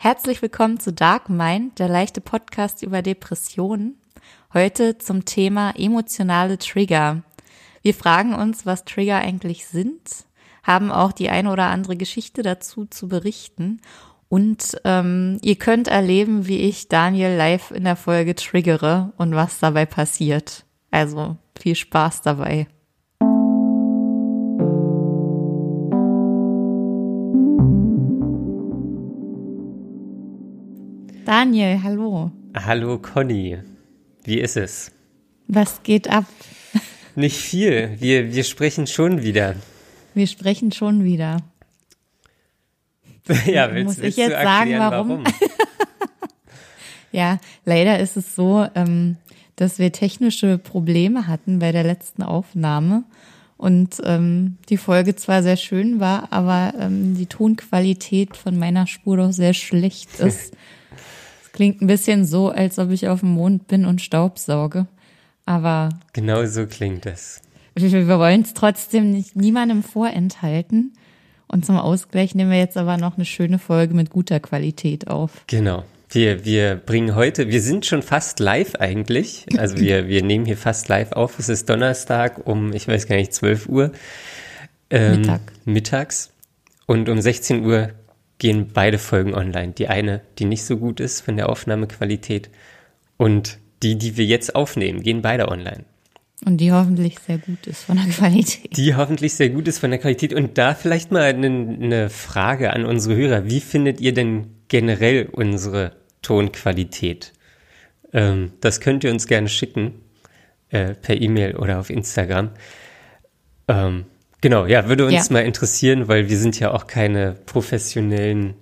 Herzlich willkommen zu Dark Mind, der leichte Podcast über Depressionen. Heute zum Thema emotionale Trigger. Wir fragen uns, was Trigger eigentlich sind, haben auch die eine oder andere Geschichte dazu zu berichten und ähm, ihr könnt erleben, wie ich Daniel live in der Folge triggere und was dabei passiert. Also viel Spaß dabei. Daniel, hallo. Hallo Conny, wie ist es? Was geht ab? Nicht viel, wir, wir sprechen schon wieder. Wir sprechen schon wieder. Ja, willst, Muss ich willst jetzt du erklären, sagen, warum? Ja, leider ist es so, ähm, dass wir technische Probleme hatten bei der letzten Aufnahme und ähm, die Folge zwar sehr schön war, aber ähm, die Tonqualität von meiner Spur doch sehr schlecht ist. Klingt ein bisschen so, als ob ich auf dem Mond bin und Staub sauge. Aber Genau so klingt es. wir, wir wollen es trotzdem nicht niemandem vorenthalten. Und zum Ausgleich nehmen wir jetzt aber noch eine schöne Folge mit guter Qualität auf. Genau. Wir, wir bringen heute, wir sind schon fast live eigentlich. Also wir, wir nehmen hier fast live auf. Es ist Donnerstag um, ich weiß gar nicht, 12 Uhr. Ähm, Mittag. Mittags. Und um 16 Uhr gehen beide Folgen online. Die eine, die nicht so gut ist von der Aufnahmequalität. Und die, die wir jetzt aufnehmen, gehen beide online. Und die hoffentlich sehr gut ist von der Qualität. Die hoffentlich sehr gut ist von der Qualität. Und da vielleicht mal eine, eine Frage an unsere Hörer. Wie findet ihr denn generell unsere Tonqualität? Ähm, das könnt ihr uns gerne schicken, äh, per E-Mail oder auf Instagram. Ähm, genau, ja, würde uns Ja. mal interessieren, weil wir sind ja auch keine professionellen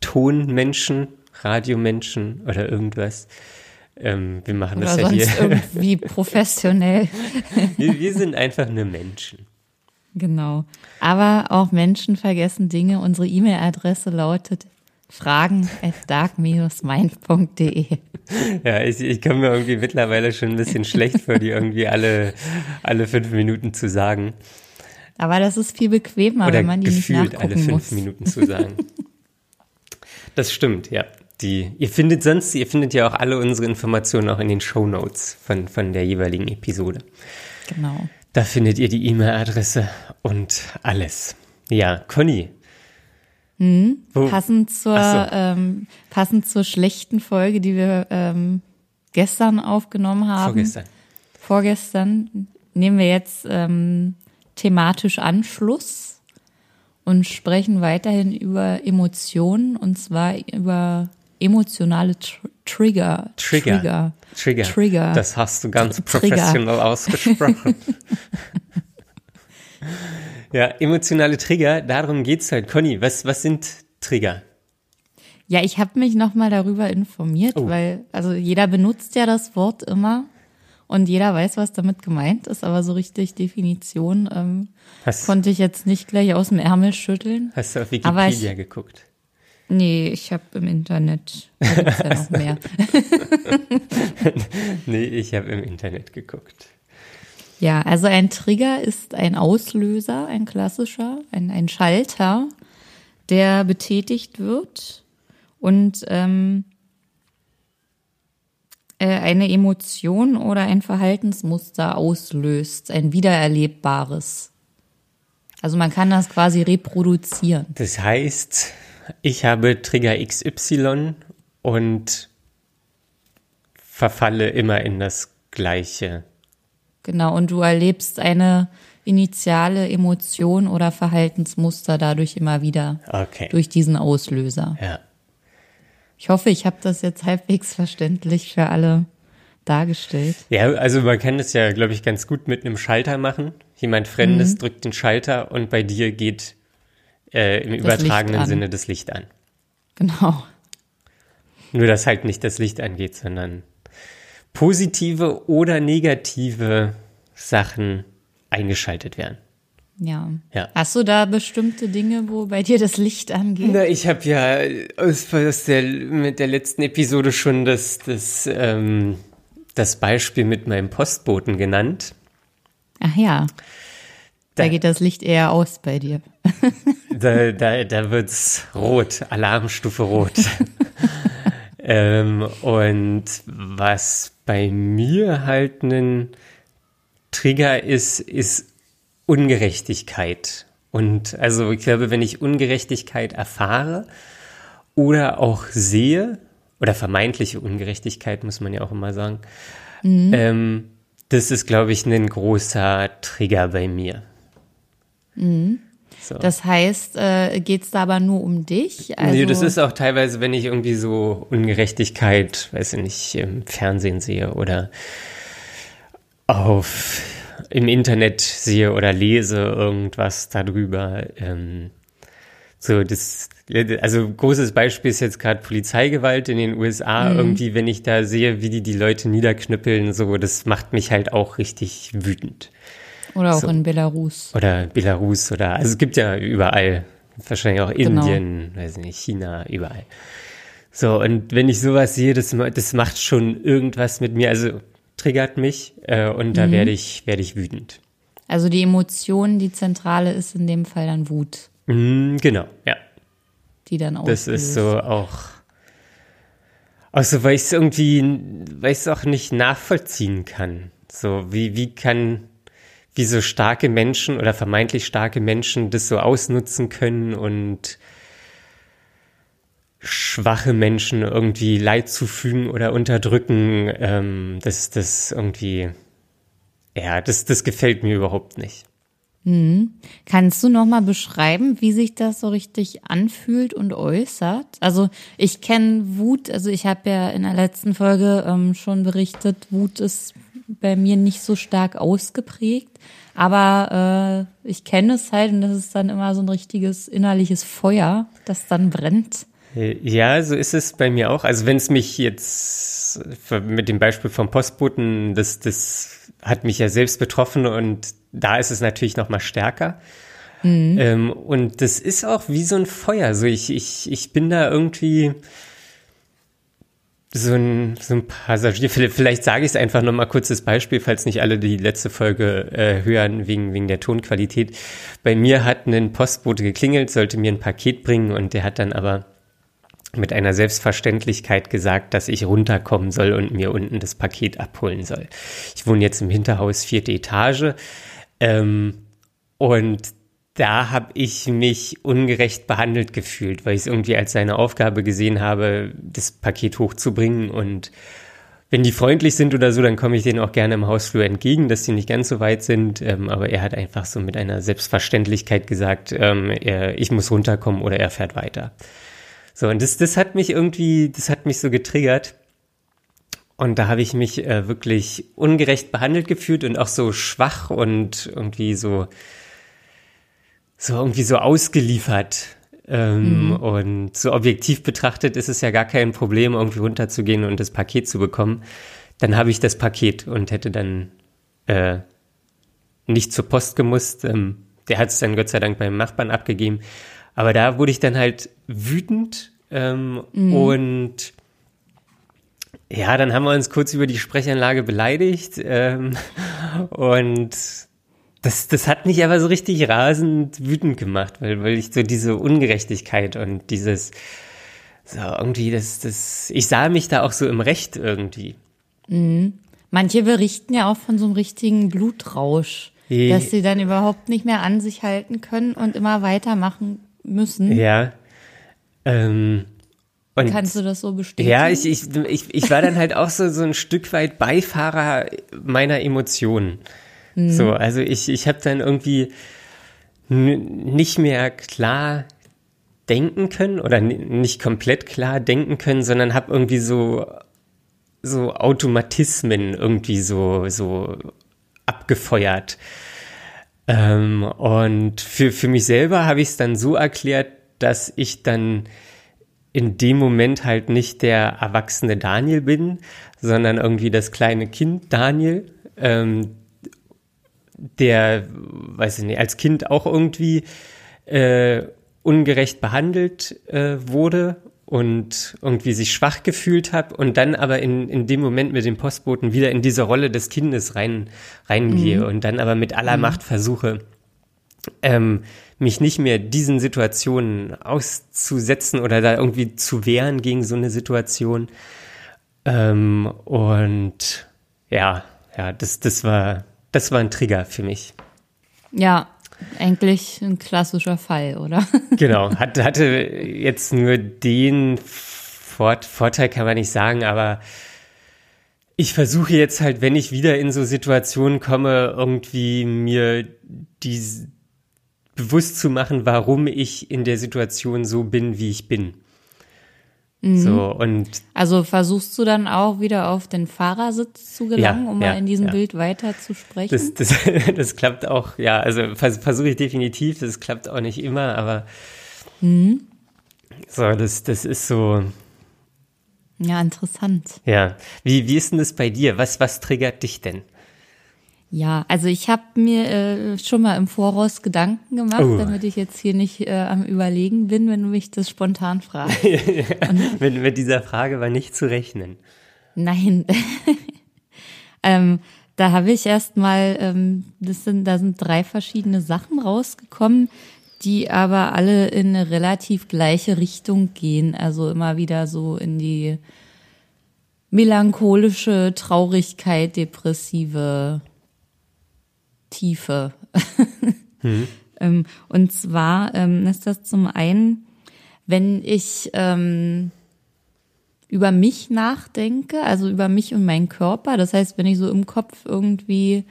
Tonmenschen, Radiomenschen oder irgendwas. Ähm, wir machen das Oder ja sonst hier. irgendwie professionell. wir, wir sind einfach nur Menschen. Genau. Aber auch Menschen vergessen Dinge. Unsere E-Mail-Adresse lautet fragen at dark-mind.de. Ja, ich, ich komme mir irgendwie mittlerweile schon ein bisschen schlecht vor, die irgendwie alle, alle fünf Minuten zu sagen. Aber das ist viel bequemer, Oder wenn man die nicht gefühlt alle nachgucken fünf muss. Minuten zu sagen. Das stimmt, ja. Die, ihr findet sonst, ihr findet ja auch alle unsere Informationen auch in den Show Notes von, von der jeweiligen Episode. Genau. Da findet ihr die E-Mail-Adresse und alles. Ja, Conny. Wo- Passend zur, so. ähm, passend zur schlechten Folge, die wir ähm, gestern aufgenommen haben. Vorgestern. vorgestern nehmen wir jetzt ähm, thematisch Anschluss und sprechen weiterhin über Emotionen und zwar über emotionale Tr Trigger. Trigger. Trigger. Trigger. Das hast du ganz Tr- Trigger. professionell ausgesprochen. ja, emotionale Trigger, darum geht's halt. Conny, was, was sind Trigger? Ja, ich habe mich nochmal darüber informiert, Oh. weil also jeder benutzt ja das Wort immer und jeder weiß, was damit gemeint ist, aber so richtig Definition ähm, Hast, konnte ich jetzt nicht gleich aus dem Ärmel schütteln. hast du auf Wikipedia ich- geguckt? Nee, ich habe im Internet ja noch mehr. Nee, ich habe im Internet geguckt. Ja, also ein Trigger ist ein Auslöser, ein klassischer, ein, ein Schalter, der betätigt wird und ähm, äh, eine Emotion oder ein Verhaltensmuster auslöst, ein wiedererlebbares. Also man kann das quasi reproduzieren. Das heißt, ich habe Trigger XY und verfalle immer in das Gleiche. Genau, und du erlebst eine initiale Emotion oder Verhaltensmuster dadurch immer wieder Okay. durch diesen Auslöser. Ja. Ich hoffe, ich habe das jetzt halbwegs verständlich für alle dargestellt. Ja, also man kann das ja, glaube ich, ganz gut mit einem Schalter machen. Jemand Fremdes Mhm. drückt den Schalter und bei dir geht äh, im Licht übertragenen. Sinne das Licht an. Genau. Nur, dass halt nicht das Licht angeht, sondern positive oder negative Sachen eingeschaltet werden. Ja. Ja. Hast du da bestimmte Dinge, wo bei dir das Licht angeht? Na, ich habe ja aus, aus der, mit der letzten Episode schon das, das, ähm, das Beispiel mit meinem Postboten genannt. Ach ja. Da, da geht das Licht eher aus bei dir. da, da, da wird's rot, Alarmstufe rot. ähm, und was bei mir halt ein Trigger ist, ist Ungerechtigkeit. Und also ich glaube, wenn ich Ungerechtigkeit erfahre oder auch sehe, oder vermeintliche Ungerechtigkeit, muss man ja auch immer sagen, mhm. ähm, das ist, glaube ich, ein großer Trigger bei mir. Mhm. So. Das heißt, äh, geht es da aber nur um dich? Also nee, das ist auch teilweise, wenn ich irgendwie so Ungerechtigkeit, weiß ich nicht, im Fernsehen sehe oder auf im Internet sehe oder lese irgendwas darüber. Ähm, so, das, also großes Beispiel ist jetzt gerade Polizeigewalt in den USA. Mhm. Irgendwie, wenn ich da sehe, wie die die Leute niederknüppeln, so, das macht mich halt auch richtig wütend. Oder auch so. in Belarus. Oder Belarus oder, also es gibt ja überall, wahrscheinlich auch genau. Indien, weiß nicht, China, überall. So, und wenn ich sowas sehe, das, das macht schon irgendwas mit mir, also triggert mich äh, und da mhm. werde ich, werde ich wütend. Also die Emotion, die zentrale ist in dem Fall dann Wut. Mm, genau, ja. Die dann auch. Das ist so auch. Also, weil ich es irgendwie, weil ich es auch nicht nachvollziehen kann. So, wie, wie kann, wie so starke Menschen oder vermeintlich starke Menschen das so ausnutzen können und schwache Menschen irgendwie Leid zufügen oder unterdrücken, ähm, das, das irgendwie, ja, das, das gefällt mir überhaupt nicht. Mhm. Kannst du noch mal beschreiben, wie sich das so richtig anfühlt und äußert? Also ich kenne Wut, also ich habe ja in der letzten Folge ähm, schon berichtet, Wut ist bei mir nicht so stark ausgeprägt, aber äh, ich kenne es halt und das ist dann immer so ein richtiges innerliches Feuer, das dann brennt. Ja, so ist es bei mir auch. Also wenn es mich jetzt mit dem Beispiel vom Postboten, das, das hat mich ja selbst betroffen und da ist es natürlich noch mal stärker. Mhm. Ähm, und das ist auch wie so ein Feuer. So ich, ich, ich bin da irgendwie so ein, so ein Passagier. Vielleicht, sage ich es einfach noch mal kurzes Beispiel, falls nicht alle die letzte Folge äh, hören wegen, wegen der Tonqualität. Bei mir hat ein Postbote geklingelt, sollte mir ein Paket bringen und der hat dann aber mit einer Selbstverständlichkeit gesagt, dass ich runterkommen soll und mir unten das Paket abholen soll. Ich wohne jetzt im Hinterhaus, vierte Etage. Ähm, und da habe ich mich ungerecht behandelt gefühlt, weil ich es irgendwie als seine Aufgabe gesehen habe, das Paket hochzubringen. Und wenn die freundlich sind oder so, dann komme ich denen auch gerne im Hausflur entgegen, dass sie nicht ganz so weit sind. Ähm, aber er hat einfach so mit einer Selbstverständlichkeit gesagt, ähm, er, ich muss runterkommen oder er fährt weiter. So, und das, das hat mich irgendwie, das hat mich so getriggert. Und da habe ich mich äh, wirklich ungerecht behandelt gefühlt und auch so schwach und irgendwie so, so irgendwie so ausgeliefert. Ähm, mhm. Und so objektiv betrachtet ist es ja gar kein Problem, irgendwie runterzugehen und das Paket zu bekommen. Dann habe ich das Paket und hätte dann äh, nicht zur Post gemusst. Ähm, der hat es dann Gott sei Dank beim Nachbarn abgegeben. Aber da wurde ich dann halt wütend ähm, mhm. und ja, dann haben wir uns kurz über die Sprechanlage beleidigt ähm, und das, das hat mich aber so richtig rasend wütend gemacht, weil, weil ich so diese Ungerechtigkeit und dieses, so irgendwie, das, das, ich sah mich da auch so im Recht irgendwie. Mhm. Manche berichten ja auch von so einem richtigen Blutrausch, e dass sie dann überhaupt nicht mehr an sich halten können und immer weitermachen müssen. Ja. Ähm, und Kannst du das so bestätigen? Ja, ich, ich, ich, ich war dann halt auch so, so ein Stück weit Beifahrer meiner Emotionen. Mhm. So, also ich, ich habe dann irgendwie nicht mehr klar denken können oder nicht komplett klar denken können, sondern habe irgendwie so so Automatismen irgendwie so so abgefeuert. Ähm, und für, für mich selber habe ich es dann so erklärt, dass ich dann in dem Moment halt nicht der erwachsene Daniel bin, sondern irgendwie das kleine Kind Daniel, ähm, der, weiß ich nicht, als Kind auch irgendwie äh, ungerecht behandelt äh, wurde und irgendwie sich schwach gefühlt habe und dann aber in, in dem Moment mit dem Postboten wieder in diese Rolle des Kindes rein reingehe mhm. und dann aber mit aller mhm. Macht versuche, ähm, mich nicht mehr diesen Situationen auszusetzen oder da irgendwie zu wehren gegen so eine Situation. Ähm, und ja, ja, das, das war, das war ein Trigger für mich. Ja, eigentlich ein klassischer Fall, oder? Genau, hatte, hatte jetzt nur den Fort, Vorteil, kann man nicht sagen, aber ich versuche jetzt halt, wenn ich wieder in so Situationen komme, irgendwie mir die bewusst zu machen, warum ich in der Situation so bin, wie ich bin. Mhm. So, und also versuchst du dann auch wieder auf den Fahrersitz zu gelangen, ja, um ja, mal in diesem ja. Bild weiter zu sprechen? Das, das, das klappt auch, ja, also versuche ich definitiv, das klappt auch nicht immer, aber mhm. so, das, das ist so. Ja, interessant. Ja. Wie, wie ist denn das bei dir? Was, was triggert dich denn? Ja, also ich habe mir äh, schon mal im Voraus Gedanken gemacht, oh. damit ich jetzt hier nicht äh, am Überlegen bin, wenn du mich das spontan fragst. mit, mit dieser Frage war nicht zu rechnen. Nein. ähm, da habe ich erst mal, ähm, das sind, da sind drei verschiedene Sachen rausgekommen, die aber alle in eine relativ gleiche Richtung gehen. Also immer wieder so in die melancholische Traurigkeit, depressive Tiefe. hm. ähm, und zwar ähm, ist das zum einen, wenn ich ähm, über mich nachdenke, also über mich und meinen Körper. Das heißt, wenn ich so im Kopf irgendwie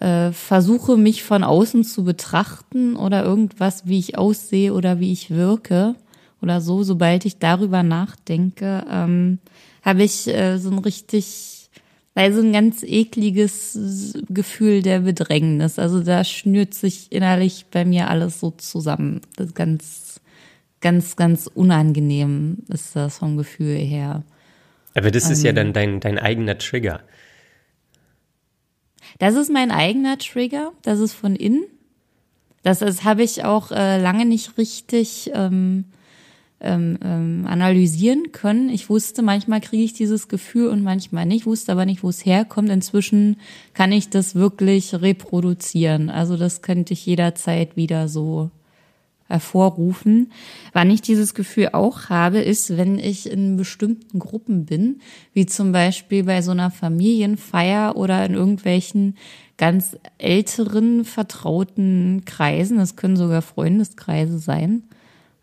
äh, versuche, mich von außen zu betrachten oder irgendwas, wie ich aussehe oder wie ich wirke oder so, sobald ich darüber nachdenke, ähm, habe ich äh, so ein richtig weil so ein ganz ekliges Gefühl der Bedrängnis. Also da schnürt sich innerlich bei mir alles so zusammen. Das ist ganz, ganz, ganz unangenehm ist das vom Gefühl her. Aber das ist ähm, ja dann dein, dein eigener Trigger. Das ist mein eigener Trigger. Das ist von innen. Das, das habe ich auch äh, lange nicht richtig ähm, ähm, ähm, analysieren können. Ich wusste, manchmal kriege ich dieses Gefühl und manchmal nicht, wusste aber nicht, wo es herkommt. Inzwischen kann ich das wirklich reproduzieren. Also das könnte ich jederzeit wieder so hervorrufen. Wann ich dieses Gefühl auch habe, ist, wenn ich in bestimmten Gruppen bin, wie zum Beispiel bei so einer Familienfeier oder in irgendwelchen ganz älteren, vertrauten Kreisen. Das können sogar Freundeskreise sein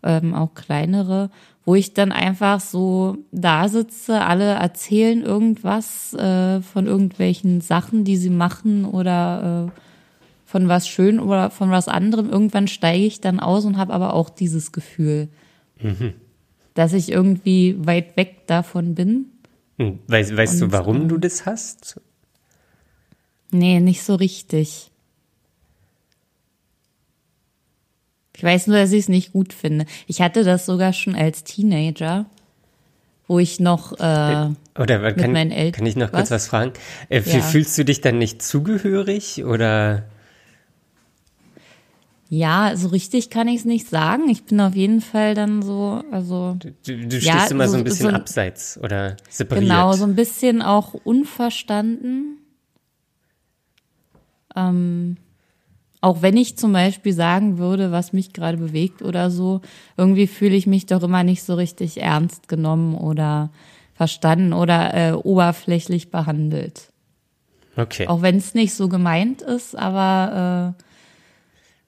ähm, auch kleinere, wo ich dann einfach so da sitze, alle erzählen irgendwas äh, von irgendwelchen Sachen, die sie machen oder äh, von was schön oder von was anderem. Irgendwann steige ich dann aus und habe aber auch dieses Gefühl, mhm. dass ich irgendwie weit weg davon bin. Hm, weißt, weißt und, du, warum äh, du das hast? Nee, nicht so richtig. Ich weiß nur, dass ich es nicht gut finde. Ich hatte das sogar schon als Teenager, wo ich noch äh, oder mit kann, meinen Eltern. Kann ich noch was? kurz was fragen? Äh, ja. Fühlst du dich dann nicht zugehörig oder? Ja, so richtig kann ich es nicht sagen. Ich bin auf jeden Fall dann so, also. Du, du, du ja, stehst immer so, so ein bisschen so, abseits oder separiert. Genau, so ein bisschen auch unverstanden. Ähm, auch wenn ich zum Beispiel sagen würde, was mich gerade bewegt oder so, irgendwie fühle ich mich doch immer nicht so richtig ernst genommen oder verstanden oder äh, oberflächlich behandelt. Okay. Auch wenn es nicht so gemeint ist, aber äh,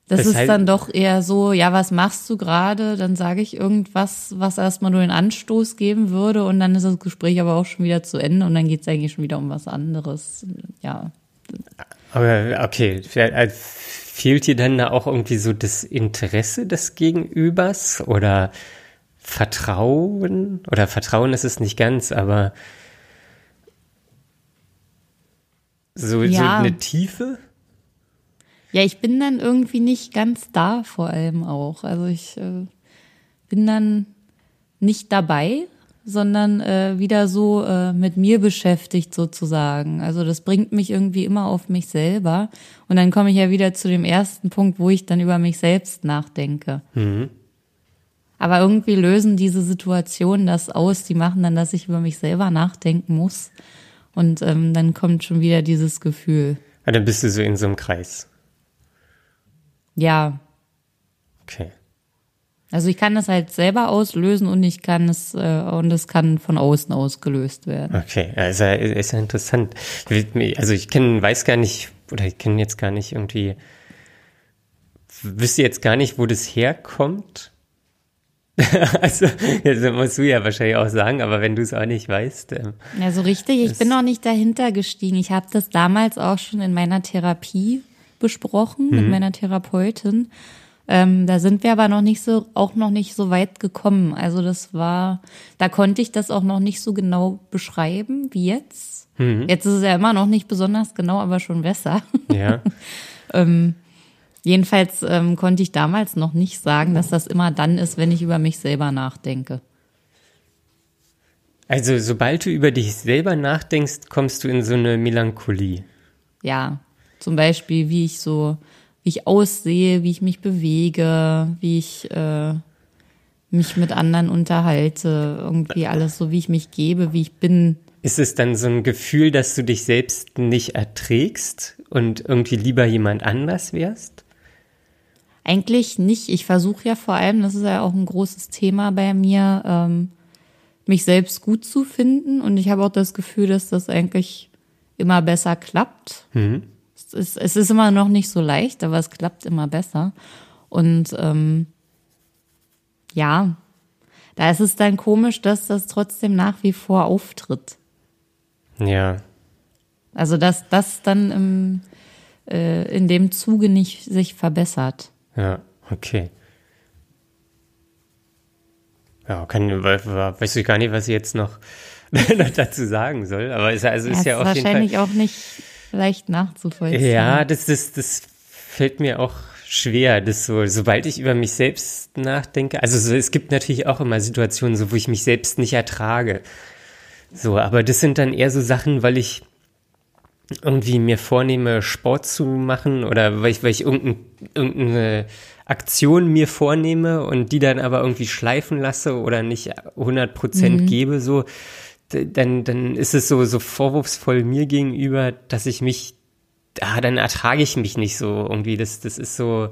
das Weshalb? ist dann doch eher so, ja, was machst du gerade? Dann sage ich irgendwas, was erstmal nur den Anstoß geben würde und dann ist das Gespräch aber auch schon wieder zu Ende und dann geht es eigentlich schon wieder um was anderes. Ja. Aber okay, fehlt dir dann da auch irgendwie so das Interesse des Gegenübers oder Vertrauen? Oder Vertrauen ist es nicht ganz, aber so, ja. so eine Tiefe? Ja, ich bin dann irgendwie nicht ganz da, vor allem auch. Also ich äh, bin dann nicht dabei, sondern äh, wieder so äh, mit mir beschäftigt sozusagen. Also das bringt mich irgendwie immer auf mich selber. Und dann komme ich ja wieder zu dem ersten Punkt, wo ich dann über mich selbst nachdenke. Mhm. Aber irgendwie lösen diese Situationen das aus, die machen dann, dass ich über mich selber nachdenken muss. Und ähm, dann kommt schon wieder dieses Gefühl. Ja, dann bist du so in so einem Kreis. Ja, Okay. Also ich kann das halt selber auslösen und ich kann es äh, und es kann von außen ausgelöst werden. Okay, ja, ist ja, interessant. Also ich kenn, weiß gar nicht, oder ich kenne jetzt gar nicht irgendwie, wüsste jetzt gar nicht, wo das herkommt. also, jetzt musst du ja wahrscheinlich auch sagen, aber wenn du es auch nicht weißt. Ähm, Ja, so richtig. Ich bin noch nicht dahinter gestiegen. Ich habe das damals auch schon in meiner Therapie besprochen mit meiner Therapeutin. Ähm, da sind wir aber noch nicht so, auch noch nicht so weit gekommen. Also das war, da konnte ich das auch noch nicht so genau beschreiben wie jetzt. Jetzt ist es ja immer noch nicht besonders genau, aber schon besser. ja. Jedenfalls ähm, konnte ich damals noch nicht sagen, dass das immer dann ist, wenn ich über mich selber nachdenke. Also, sobald du über dich selber nachdenkst, kommst du in so eine Melancholie. Ja, zum Beispiel, wie ich so, wie ich aussehe, wie ich mich bewege, wie ich äh, mich mit anderen unterhalte, irgendwie alles so, wie ich mich gebe, wie ich bin. Ist es dann so ein Gefühl, dass du dich selbst nicht erträgst und irgendwie lieber jemand anders wärst? Eigentlich nicht. Ich versuche ja vor allem, das ist ja auch ein großes Thema bei mir, ähm, mich selbst gut zu finden. Und ich habe auch das Gefühl, dass das eigentlich immer besser klappt. Es, ist, es ist immer noch nicht so leicht, aber es klappt immer besser. Und ähm, ja, da ist es dann komisch, dass das trotzdem nach wie vor auftritt. Ja. Also dass das dann im, äh, in dem Zuge nicht sich verbessert. Ja, okay. Ja, kann, we- we- weiß ich gar nicht, was ich jetzt noch, dazu sagen soll, aber ist, ja- also ist ja, jeden Fall. wahrscheinlich auch nicht leicht nachzuvollziehen. Ja, das, das, das fällt mir auch schwer, das so, sobald ich über mich selbst nachdenke, also so, es gibt natürlich auch immer Situationen, so, wo ich mich selbst nicht ertrage. So, aber das sind dann eher so Sachen, weil ich irgendwie mir vornehme, Sport zu machen oder weil ich, weil ich irgendein, irgendeine Aktion mir vornehme und die dann aber irgendwie schleifen lasse oder nicht 100 Prozent gebe, so, dann, dann ist es so, so vorwurfsvoll mir gegenüber, dass ich mich, ah, dann ertrage ich mich nicht so irgendwie. Das, das ist so,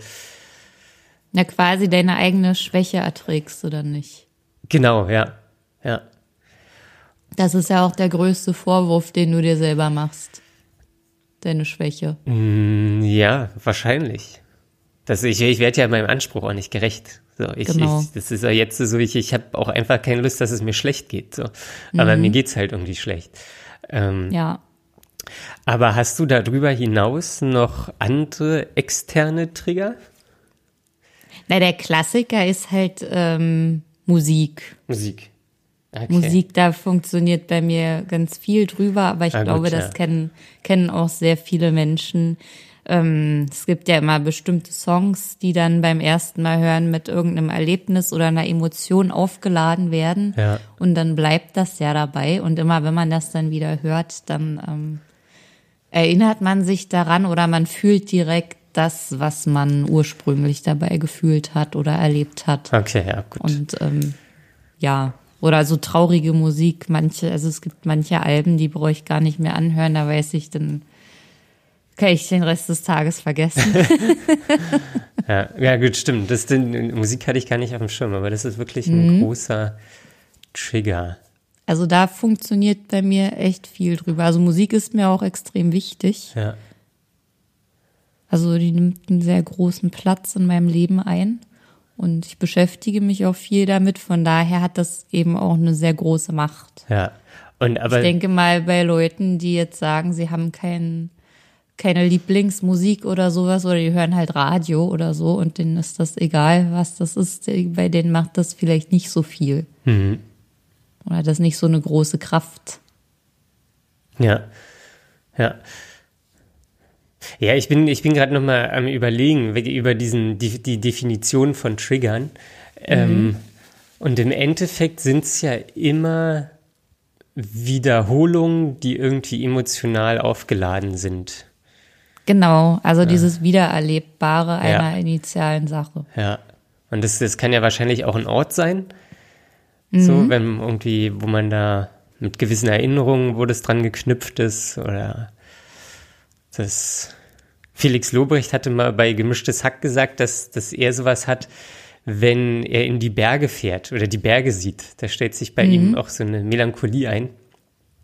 Na, quasi deine eigene Schwäche erträgst du dann nicht. genau, ja, ja. Das ist ja auch der größte Vorwurf, den du dir selber machst. Deine Schwäche. Mm, Ja, wahrscheinlich. Das, ich ich werde ja meinem Anspruch auch nicht gerecht. So, ich, Genau. ich, das ist ja jetzt so, ich, ich habe auch einfach keine Lust, dass es mir schlecht geht. So. Aber Mhm. mir geht's halt irgendwie schlecht. Ähm, Ja. Aber hast du darüber hinaus noch andere externe Trigger? Na, der Klassiker ist halt ähm, Musik. Musik. Okay. Musik, da funktioniert bei mir ganz viel drüber, aber ich Ah, gut, glaube, ja. das kennen, kennen auch sehr viele Menschen. Ähm, es gibt ja immer bestimmte Songs, die dann beim ersten Mal hören mit irgendeinem Erlebnis oder einer Emotion aufgeladen werden. Ja. Und dann bleibt das ja dabei. Und immer, wenn man das dann wieder hört, dann ähm, erinnert man sich daran oder man fühlt direkt das, was man ursprünglich dabei gefühlt hat oder erlebt hat. Okay, ja, gut. Und ähm, ja, oder so traurige Musik, manche, also es gibt manche Alben, die brauche ich gar nicht mehr anhören, da weiß ich, dann kann ich den Rest des Tages vergessen. Ja, ja gut, stimmt. Das, den, Musik hatte ich gar nicht auf dem Schirm, aber das ist wirklich ein Mhm. großer Trigger. Also da funktioniert bei mir echt viel drüber. Also Musik ist mir auch extrem wichtig. Ja. Also die nimmt einen sehr großen Platz in meinem Leben ein. Und ich beschäftige mich auch viel damit. Von daher hat das eben auch eine sehr große Macht. Ja. Und aber Ich denke mal, bei Leuten, die jetzt sagen, sie haben kein, keine Lieblingsmusik oder sowas oder die hören halt Radio oder so und denen ist das egal, was das ist, bei denen macht das vielleicht nicht so viel. Mhm. Oder das nicht so eine große Kraft. Ja, ja. Ja, ich bin, ich bin gerade noch mal am überlegen über diesen, die, die Definition von Triggern. Ähm, und im Endeffekt sind es ja immer Wiederholungen, die irgendwie emotional aufgeladen sind. Genau, also dieses Wiedererlebbare einer Ja. initialen Sache. Ja. Und das, das kann ja wahrscheinlich auch ein Ort sein. So, wenn irgendwie, wo man da mit gewissen Erinnerungen, wo das dran geknüpft ist, oder das Felix Lobrecht hatte mal bei Gemischtes Hack gesagt, dass, dass er sowas hat, wenn er in die Berge fährt oder die Berge sieht. Da stellt sich bei mhm. ihm auch so eine Melancholie ein.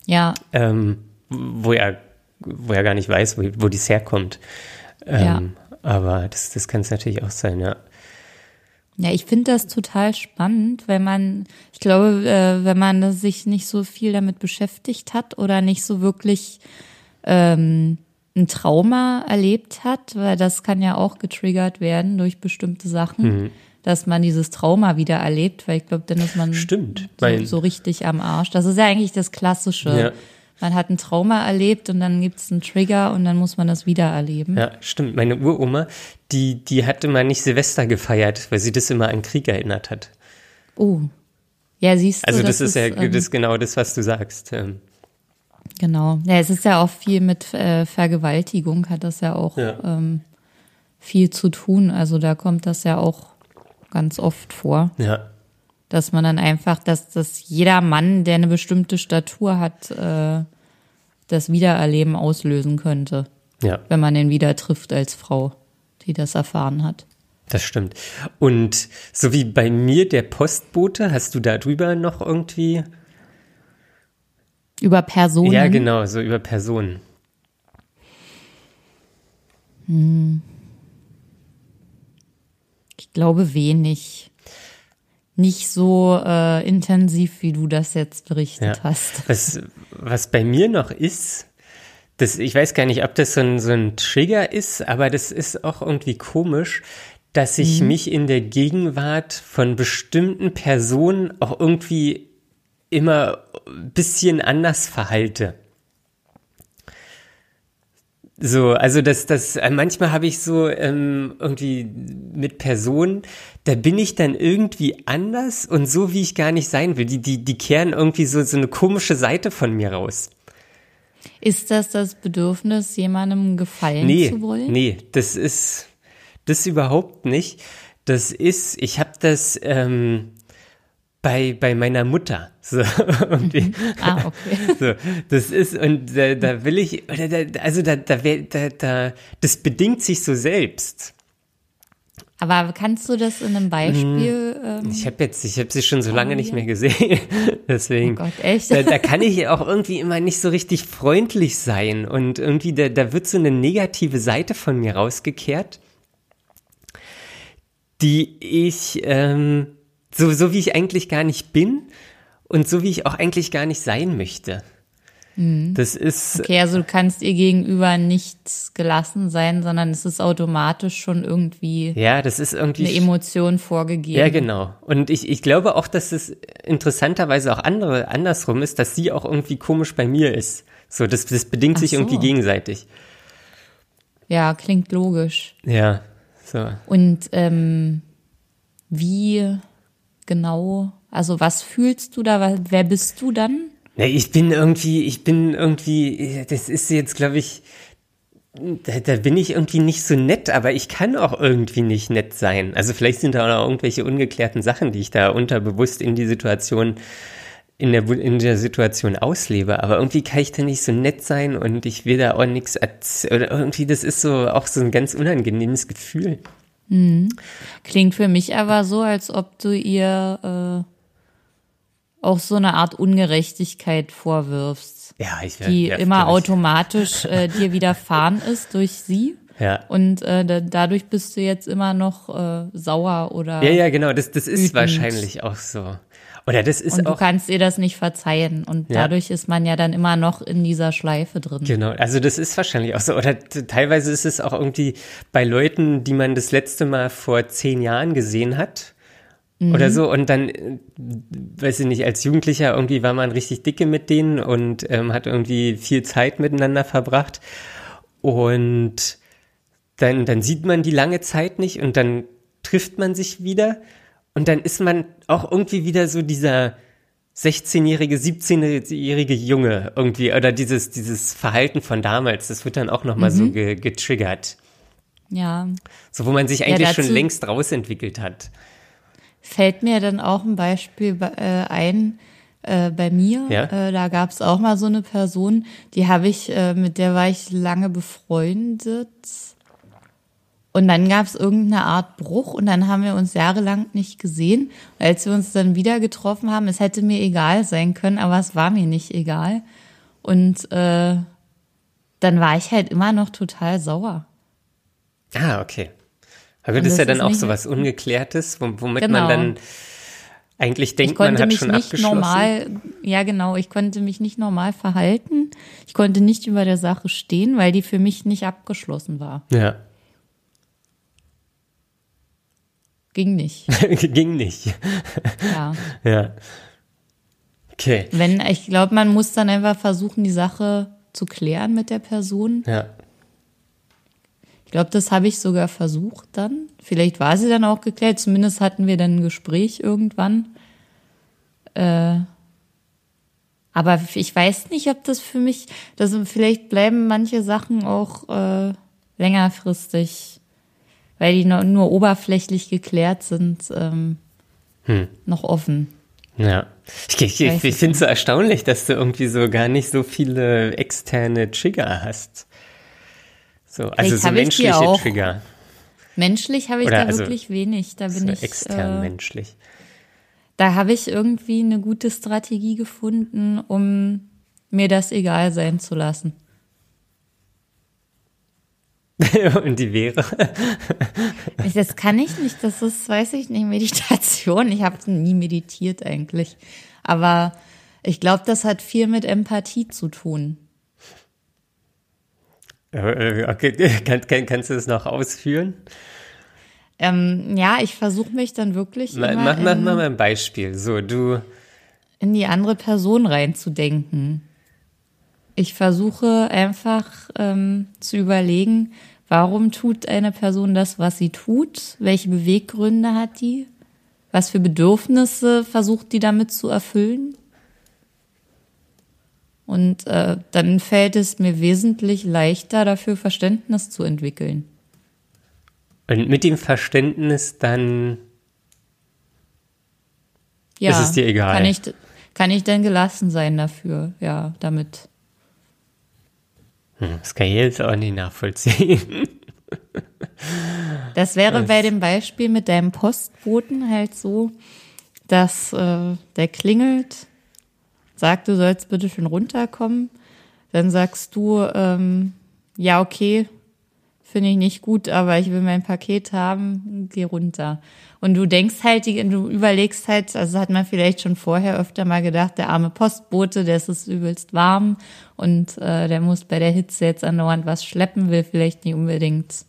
Ja. Ähm, wo er, wo er gar nicht weiß, wo, wo dies herkommt. Ähm, ja. Aber das, das kann es natürlich auch sein, ja. Ja, ich finde das total spannend, weil man, ich glaube, äh, wenn man sich nicht so viel damit beschäftigt hat oder nicht so wirklich ähm, ein Trauma erlebt hat, weil das kann ja auch getriggert werden durch bestimmte Sachen, mhm. dass man dieses Trauma wieder erlebt, weil ich glaube, dann ist man Stimmt, so, so, richtig am Arsch. Das ist ja eigentlich das Klassische. Ja man hat ein Trauma erlebt und dann gibt es einen Trigger und dann muss man das wieder erleben. Ja, stimmt. Meine Uroma, die, die hatte mal nicht Silvester gefeiert, weil sie das immer an Krieg erinnert hat. Oh. Ja, siehst du. Also das, das ist ja ähm, das ist genau das, was du sagst. Ähm. Genau. Ja, es ist ja auch viel mit äh, Vergewaltigung, hat das ja auch ja. Ähm, viel zu tun. Also da kommt das ja auch ganz oft vor. Ja dass man dann einfach, dass, dass jeder Mann, der eine bestimmte Statur hat, äh, das Wiedererleben auslösen könnte. Ja. Wenn man den wieder trifft als Frau, die das erfahren hat. Das stimmt. Und so wie bei mir der Postbote, hast du darüber noch irgendwie? Über Personen? Ja, genau, so über Personen. Hm. Ich glaube wenig nicht so äh, intensiv, wie du das jetzt berichtet ja. hast. Was, was bei mir noch ist, das, ich weiß gar nicht, ob das so ein, so ein Trigger ist, aber das ist auch irgendwie komisch, dass ich mhm. mich in der Gegenwart von bestimmten Personen auch irgendwie immer ein bisschen anders verhalte. So, also das, das, äh, manchmal habe ich so ähm, irgendwie mit Personen, da bin ich dann irgendwie anders und so, wie ich gar nicht sein will. Die, die, die kehren irgendwie so, so eine komische Seite von mir raus. Ist das das Bedürfnis, jemandem gefallen nee, zu wollen? Nee, das ist das überhaupt nicht. Das ist, ich habe das, ähm, bei, bei meiner Mutter. So, irgendwie. ah, okay. So, das ist, und da, da will ich, oder da, also da, da, da, da, das bedingt sich so selbst. Aber kannst du das in einem Beispiel? Ähm, ich habe jetzt, ich habe sie schon so lange nicht mehr gesehen, deswegen. Oh Gott, echt? Da, da kann ich auch irgendwie immer nicht so richtig freundlich sein und irgendwie da, da wird so eine negative Seite von mir rausgekehrt, die ich ähm, so, so wie ich eigentlich gar nicht bin und so wie ich auch eigentlich gar nicht sein möchte. Mhm. Das ist. Okay, also du kannst ihr gegenüber nicht gelassen sein, sondern es ist automatisch schon irgendwie. Ja, das ist irgendwie. Eine Emotion vorgegeben. Ja, genau. Und ich, ich glaube auch, dass es interessanterweise auch andere, andersrum ist, dass sie auch irgendwie komisch bei mir ist. So, das, das bedingt Ach sich so. irgendwie gegenseitig. Ja, klingt logisch. Ja, so. Und ähm, wie genau? Also was fühlst du da? Wer bist du dann? Ja, ich bin irgendwie, ich bin irgendwie, das ist jetzt, glaube ich, da, da bin ich irgendwie nicht so nett, aber ich kann auch irgendwie nicht nett sein. Also vielleicht sind da auch noch irgendwelche ungeklärten Sachen, die ich da unterbewusst in die Situation, in der, in der Situation auslebe. Aber irgendwie kann ich da nicht so nett sein und ich will da auch nichts. Oder irgendwie, das ist so auch so ein ganz unangenehmes Gefühl. Mhm. Klingt für mich aber so, als ob du ihr äh, auch so eine Art Ungerechtigkeit vorwirfst. Ja, ich wär, Die ja, immer automatisch äh, dir widerfahren ist durch sie. Ja. Und äh, da, dadurch bist du jetzt immer noch äh, sauer oder. Ja, ja, genau, das, das ist wütend. wahrscheinlich auch so. Oder das ist und auch. du kannst ihr das nicht verzeihen. Und ja. dadurch ist man ja dann immer noch in dieser Schleife drin. Genau, also das ist wahrscheinlich auch so. Oder teilweise ist es auch irgendwie bei Leuten, die man das letzte Mal vor zehn Jahren gesehen hat. Mhm. Oder so. Und dann, äh, weiß ich nicht, als Jugendlicher irgendwie war man richtig dicke mit denen und ähm, hat irgendwie viel Zeit miteinander verbracht. Und dann, dann sieht man die lange Zeit nicht und dann trifft man sich wieder und dann ist man auch irgendwie wieder so dieser 16-jährige, 17-jährige Junge irgendwie oder dieses, dieses Verhalten von damals, das wird dann auch nochmal mhm. so ge getriggert. Ja. So, wo man sich eigentlich ja, schon längst rausentwickelt hat. Fällt mir dann auch ein Beispiel äh, ein, äh, bei mir. Ja? Äh, da gab es auch mal so eine Person, die habe ich, äh, mit der war ich lange befreundet. Und dann gab es irgendeine Art Bruch und dann haben wir uns jahrelang nicht gesehen. Und als wir uns dann wieder getroffen haben, es hätte mir egal sein können, aber es war mir nicht egal. Und äh, dann war ich halt immer noch total sauer. Ah, okay. Aber das ist ja dann auch so was Ungeklärtes, womit genau. man dann eigentlich denkt, man hat schon nicht abgeschlossen. Normal, ja, genau. Ich konnte mich nicht normal verhalten. Ich konnte nicht über der Sache stehen, weil die für mich nicht abgeschlossen war. Ja. Ging nicht. Ging nicht. Ja. Ja. Okay. Wenn, ich glaube, man muss dann einfach versuchen, die Sache zu klären mit der Person. Ja. Ich glaube, das habe ich sogar versucht dann. Vielleicht war sie dann auch geklärt. Zumindest hatten wir dann ein Gespräch irgendwann. Äh, aber ich weiß nicht, ob das für mich, dass vielleicht bleiben manche Sachen auch äh, längerfristig, weil die nur, nur oberflächlich geklärt sind, ähm, hm. noch offen. Ja. Ich, ich, ich, ich finde es so erstaunlich, dass du irgendwie so gar nicht so viele externe Trigger hast. So, also so menschliche Trigger. Menschlich habe ich Oder da also wirklich wenig. Da bin so ich extern äh, menschlich. Da habe ich irgendwie eine gute Strategie gefunden, um mir das egal sein zu lassen. Und die wäre? das kann ich nicht, das ist, weiß ich nicht, Meditation. Ich habe nie meditiert eigentlich. Aber ich glaube, das hat viel mit Empathie zu tun. Äh, okay, kann, kann, kannst du das noch ausführen? Ähm, ja, ich versuche mich dann wirklich. Ma, mach, mach mal ein Beispiel. So, du. In die andere Person reinzudenken. Ich versuche einfach ähm, zu überlegen, warum tut eine Person das, was sie tut? Welche Beweggründe hat die? Was für Bedürfnisse versucht die damit zu erfüllen? Und äh, dann fällt es mir wesentlich leichter, dafür Verständnis zu entwickeln. Und mit dem Verständnis dann ja, ist es dir egal. Kann ich, kann ich dann gelassen sein dafür, ja, damit. Hm, das kann ich jetzt auch nicht nachvollziehen. Das wäre bei dem Beispiel mit deinem Postboten halt so, dass äh, der klingelt sagt, du sollst bitte schön runterkommen, dann sagst du, ähm, ja, okay, finde ich nicht gut, aber ich will mein Paket haben, geh runter. Und du denkst halt, du überlegst halt, also hat man vielleicht schon vorher öfter mal gedacht, der arme Postbote, der ist es übelst warm und äh, der muss bei der Hitze jetzt andauernd was schleppen, will vielleicht nicht unbedingt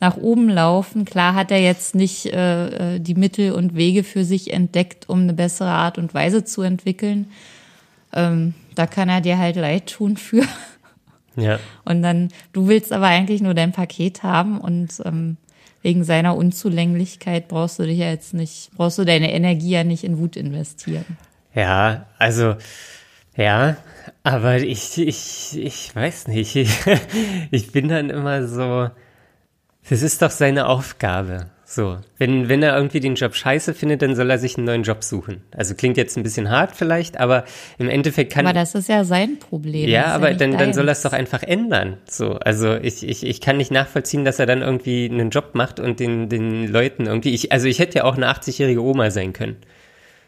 nach oben laufen. Klar hat er jetzt nicht äh, äh die Mittel und Wege für sich entdeckt, um eine bessere Art und Weise zu entwickeln. Ähm, da kann er dir halt leid tun für. Ja. Und dann, du willst aber eigentlich nur dein Paket haben und ähm, wegen seiner Unzulänglichkeit brauchst du dich ja jetzt nicht, brauchst du deine Energie ja nicht in Wut investieren. Ja, also, ja, aber ich, ich, ich weiß nicht. Ich, ich bin dann immer so, das ist doch seine Aufgabe. So, wenn, wenn er irgendwie den Job scheiße findet, dann soll er sich einen neuen Job suchen. Also klingt jetzt ein bisschen hart vielleicht, aber im Endeffekt kann. Aber das ist ja sein Problem. Ja, aber ja dann, dann soll er es doch einfach ändern. So, also ich, ich, ich kann nicht nachvollziehen, dass er dann irgendwie einen Job macht und den, den Leuten irgendwie. Ich, also ich hätte ja auch eine 80-jährige Oma sein können.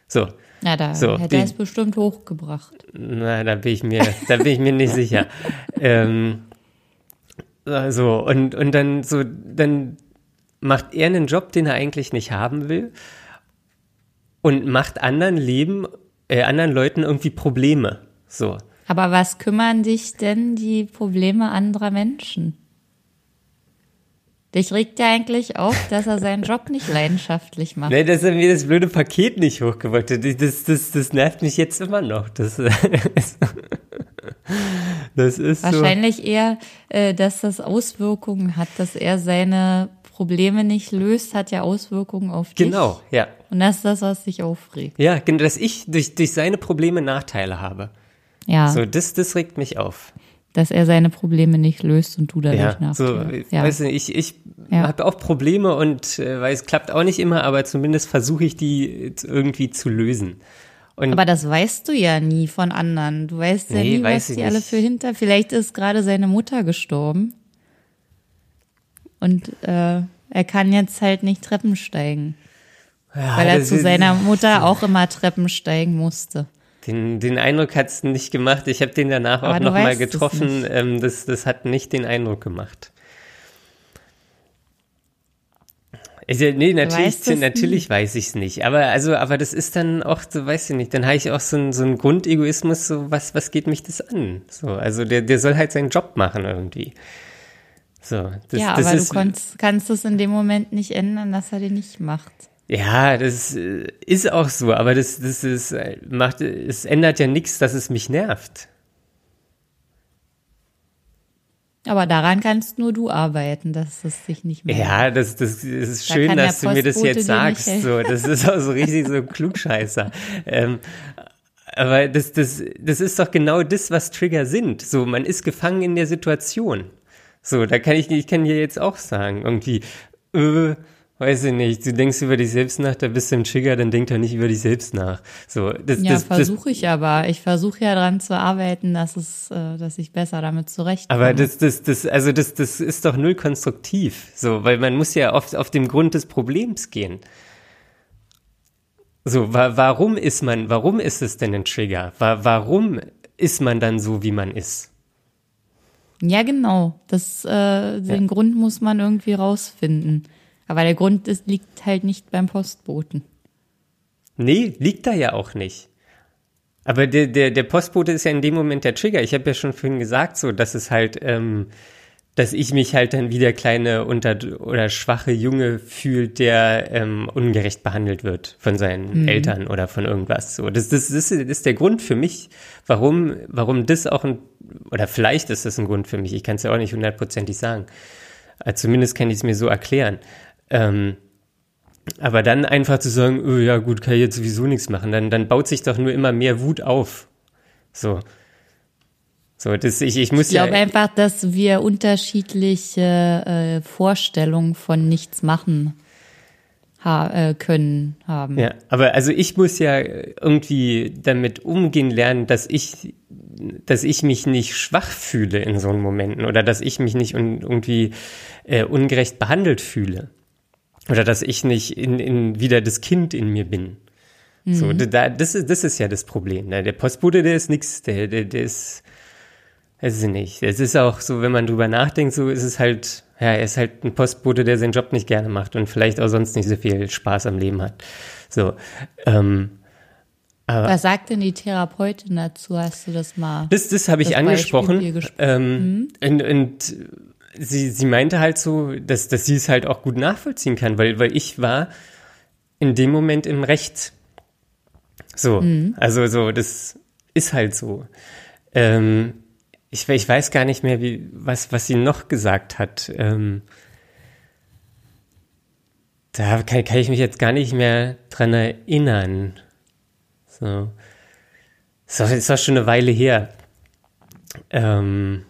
So. Na, da so, hätte er es bestimmt hochgebracht. Na, da bin ich mir, da bin ich mir nicht sicher. Ähm, so, und, und dann so, dann macht er einen Job, den er eigentlich nicht haben will und macht anderen Leben, äh, anderen Leuten irgendwie Probleme. So. Aber was kümmern dich denn die Probleme anderer Menschen? Dich regt ja eigentlich auf, dass er seinen Job nicht leidenschaftlich macht. Nee, dass er mir das blöde Paket nicht hochgebracht hat. Das, das, das nervt mich jetzt immer noch. Das, das ist Wahrscheinlich so. eher, äh, dass das Auswirkungen hat, dass er seine Probleme nicht löst, hat ja Auswirkungen auf dich. Genau, ja. Und das ist das, was dich aufregt. Ja, genau, dass ich durch, durch seine Probleme Nachteile habe. Ja. So, das, das regt mich auf. Dass er seine Probleme nicht löst und du dadurch ja, Nachteile. So, ja. Weißt du, ich, ich ja. habe auch Probleme und äh, weil es klappt auch nicht immer, aber zumindest versuche ich die irgendwie zu lösen. Und aber das weißt du ja nie von anderen. Du weißt ja nee, nie, was die nicht. alle für hinter. Vielleicht ist gerade seine Mutter gestorben. Und äh, er kann jetzt halt nicht Treppen steigen. Ja, weil er zu seiner Mutter auch immer Treppen steigen musste. Den, den Eindruck hat es nicht gemacht. Ich habe den danach Aber auch nochmal getroffen. Ähm, das, das hat nicht den Eindruck gemacht. Also, nee, natürlich, natürlich weiß ich es nicht. Aber also, aber das ist dann auch, so weiß ich nicht, dann habe ich auch so einen so einen Grundegoismus, so was, was geht mich das an? So, also der, der soll halt seinen Job machen irgendwie. So, das, ja, das aber ist, du kannst, kannst es in dem Moment nicht ändern, dass er den nicht macht. Ja, das äh, ist auch so, aber das, das ist, äh, macht, es ändert ja nichts, dass es mich nervt. Aber daran kannst nur du arbeiten, dass es sich nicht mehr. Ja, das, das, ist Da schön, der dass du mir das jetzt sagst. So, das ist auch so richtig so ein Klugscheißer. Ähm, aber das, das, das ist doch genau das, was Trigger sind. So, man ist gefangen in der Situation. So, da kann ich, ich kann dir jetzt auch sagen, irgendwie, äh, weiß ich nicht, du denkst über dich selbst nach, da bist du im Trigger, dann denk doch nicht über dich selbst nach. So, das, Ja, versuche ich aber. Ich versuche ja dran zu arbeiten, dass es, äh, dass ich besser damit zurechtkomme. Aber das, das, das, also das, das ist doch null konstruktiv, so, weil man muss ja oft auf dem Grund des Problems gehen. So, wa warum ist man, warum ist es denn ein Trigger? Wa warum ist man dann so, wie man ist? Ja, genau. Das, äh, den Grund muss man irgendwie rausfinden. Aber der Grund ist, liegt halt nicht beim Postboten. Nee, liegt da ja auch nicht. Aber der, der, der Postbote ist ja in dem Moment der Trigger. Ich habe ja schon vorhin gesagt, so, dass es halt, ähm, dass ich mich halt dann wie der kleine unter oder schwache Junge fühlt, der ähm, ungerecht behandelt wird von seinen Eltern oder von irgendwas. So, das, das, das ist der Grund für mich, warum, warum das auch ein, oder vielleicht ist das ein Grund für mich. Ich kann es ja auch nicht hundertprozentig sagen. Äh, zumindest kann ich es mir so erklären. Ähm, aber dann einfach zu sagen, oh, ja gut, kann ich jetzt sowieso nichts machen, dann, dann baut sich doch nur immer mehr Wut auf. So. So, das, ich, ich muss Ich glaube ja. einfach, dass wir unterschiedliche äh, Vorstellungen von nichts machen ha äh, können haben. Ja, aber also ich muss ja irgendwie damit umgehen lernen, dass ich, dass ich mich nicht schwach fühle in so Momenten oder dass ich mich nicht un, irgendwie äh, ungerecht behandelt fühle. Oder dass ich nicht in, in wieder das Kind in mir bin. So, da, das, ist, das ist ja das Problem. Ne? Der Postbote, der ist nix, der, der, der ist, weiß ich nicht. Es ist auch so, wenn man drüber nachdenkt, so ist es halt, ja, er ist halt ein Postbote, der seinen Job nicht gerne macht und vielleicht auch sonst nicht so viel Spaß am Leben hat. So, ähm, Was sagt denn die Therapeutin dazu? Hast du das mal? das, das habe ich angesprochen. Ähm, und, und sie, sie meinte halt so, dass, dass sie es halt auch gut nachvollziehen kann, weil, weil ich war in dem Moment im Recht. So, also so, das ist halt so. Ähm, ich, ich weiß gar nicht mehr, wie, was, was sie noch gesagt hat. Ähm, da kann, kann ich mich jetzt gar nicht mehr dran erinnern. So. So, ist doch schon eine Weile her. Ähm,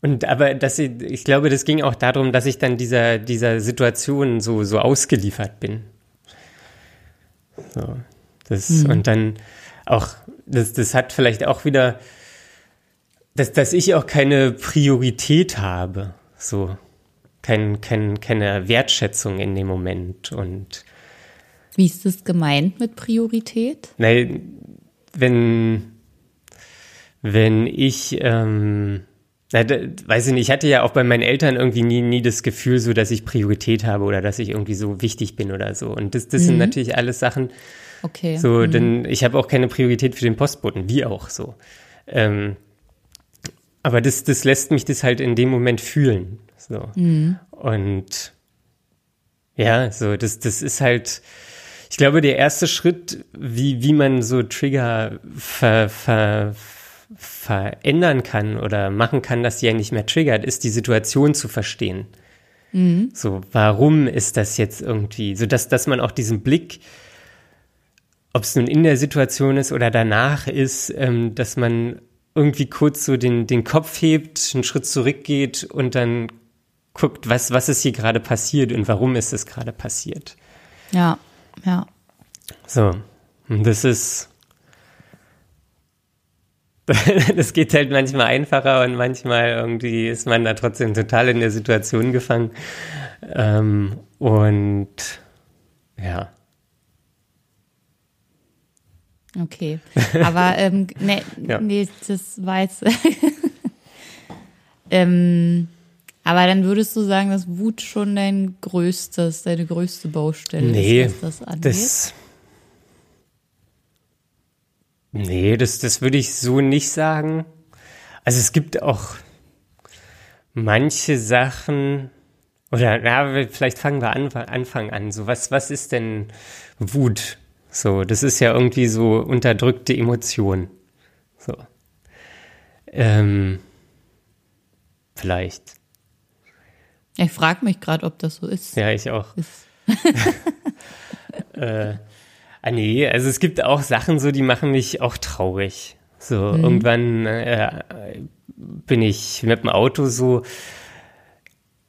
und aber dass sie, ich glaube, das ging auch darum, dass ich dann dieser, dieser Situation so, so ausgeliefert bin. So. Das, und dann auch, das, das hat vielleicht auch wieder, dass, dass ich auch keine Priorität habe. So. Kein, kein, keine Wertschätzung in dem Moment. Und Wie ist das gemeint mit Priorität? Nein, wenn, wenn ich, ähm, na, da, weiß ich nicht, ich hatte ja auch bei meinen Eltern irgendwie nie, nie das Gefühl so, dass ich Priorität habe oder dass ich irgendwie so wichtig bin oder so. Und das, das sind natürlich alles Sachen, Okay. so, denn ich habe auch keine Priorität für den Postboten, wie auch so. Ähm, aber das, das lässt mich das halt in dem Moment fühlen. So. Und ja, so, das, das ist halt, ich glaube, der erste Schritt, wie, wie man so Trigger ver, ver, verändern kann oder machen kann, dass sie ja nicht mehr triggert, ist die Situation zu verstehen. So, warum ist das jetzt irgendwie, so dass, dass man auch diesen Blick, ob es nun in der Situation ist oder danach ist, ähm, dass man irgendwie kurz so den, den Kopf hebt, einen Schritt zurückgeht und dann guckt, was, was ist hier gerade passiert und warum ist es gerade passiert. Ja, ja. So, und das ist, das geht halt manchmal einfacher und manchmal irgendwie ist man da trotzdem total in der Situation gefangen. Ähm, und ja. Okay. Aber ähm, nee, ja. nee, das war jetzt. ähm, aber dann würdest du sagen, dass Wut schon dein größtes, deine größte Baustelle nee, ist, was das angeht? Das, nee, das, das würde ich so nicht sagen. Also es gibt auch manche Sachen, oder ja, vielleicht fangen wir an, Anfang an. So, was, was ist denn Wut? So, das ist ja irgendwie so unterdrückte Emotion. So. Ähm, vielleicht. Ich frage mich gerade, ob das so ist. Ja, ich auch. äh, ah, nee, also es gibt auch Sachen so, die machen mich auch traurig. So, mhm. irgendwann äh, bin ich mit dem Auto so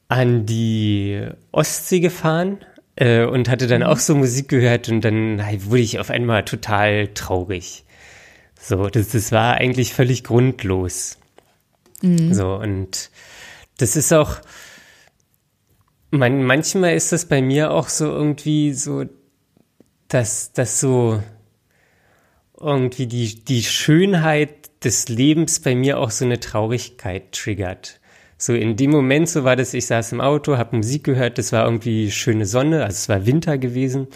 an die Ostsee gefahren äh, und hatte dann mhm. auch so Musik gehört und dann wurde ich auf einmal total traurig. So, das, das war eigentlich völlig grundlos. Mhm. So, und das ist auch, man, manchmal ist das bei mir auch so irgendwie so, dass das so irgendwie die, die Schönheit des Lebens bei mir auch so eine Traurigkeit triggert. So in dem Moment, so war das, ich saß im Auto, habe Musik gehört, das war irgendwie schöne Sonne, also es war Winter gewesen.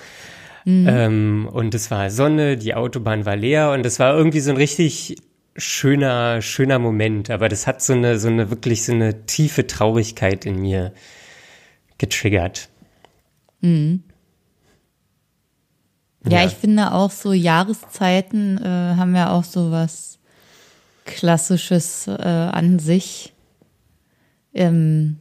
Mhm. Ähm, und es war Sonne, die Autobahn war leer und es war irgendwie so ein richtig schöner, schöner Moment. Aber das hat so eine, so eine wirklich so eine tiefe Traurigkeit in mir getriggert. Mhm. Ja, ja, ich finde auch so Jahreszeiten äh, haben ja auch so was Klassisches äh, an sich. Ähm,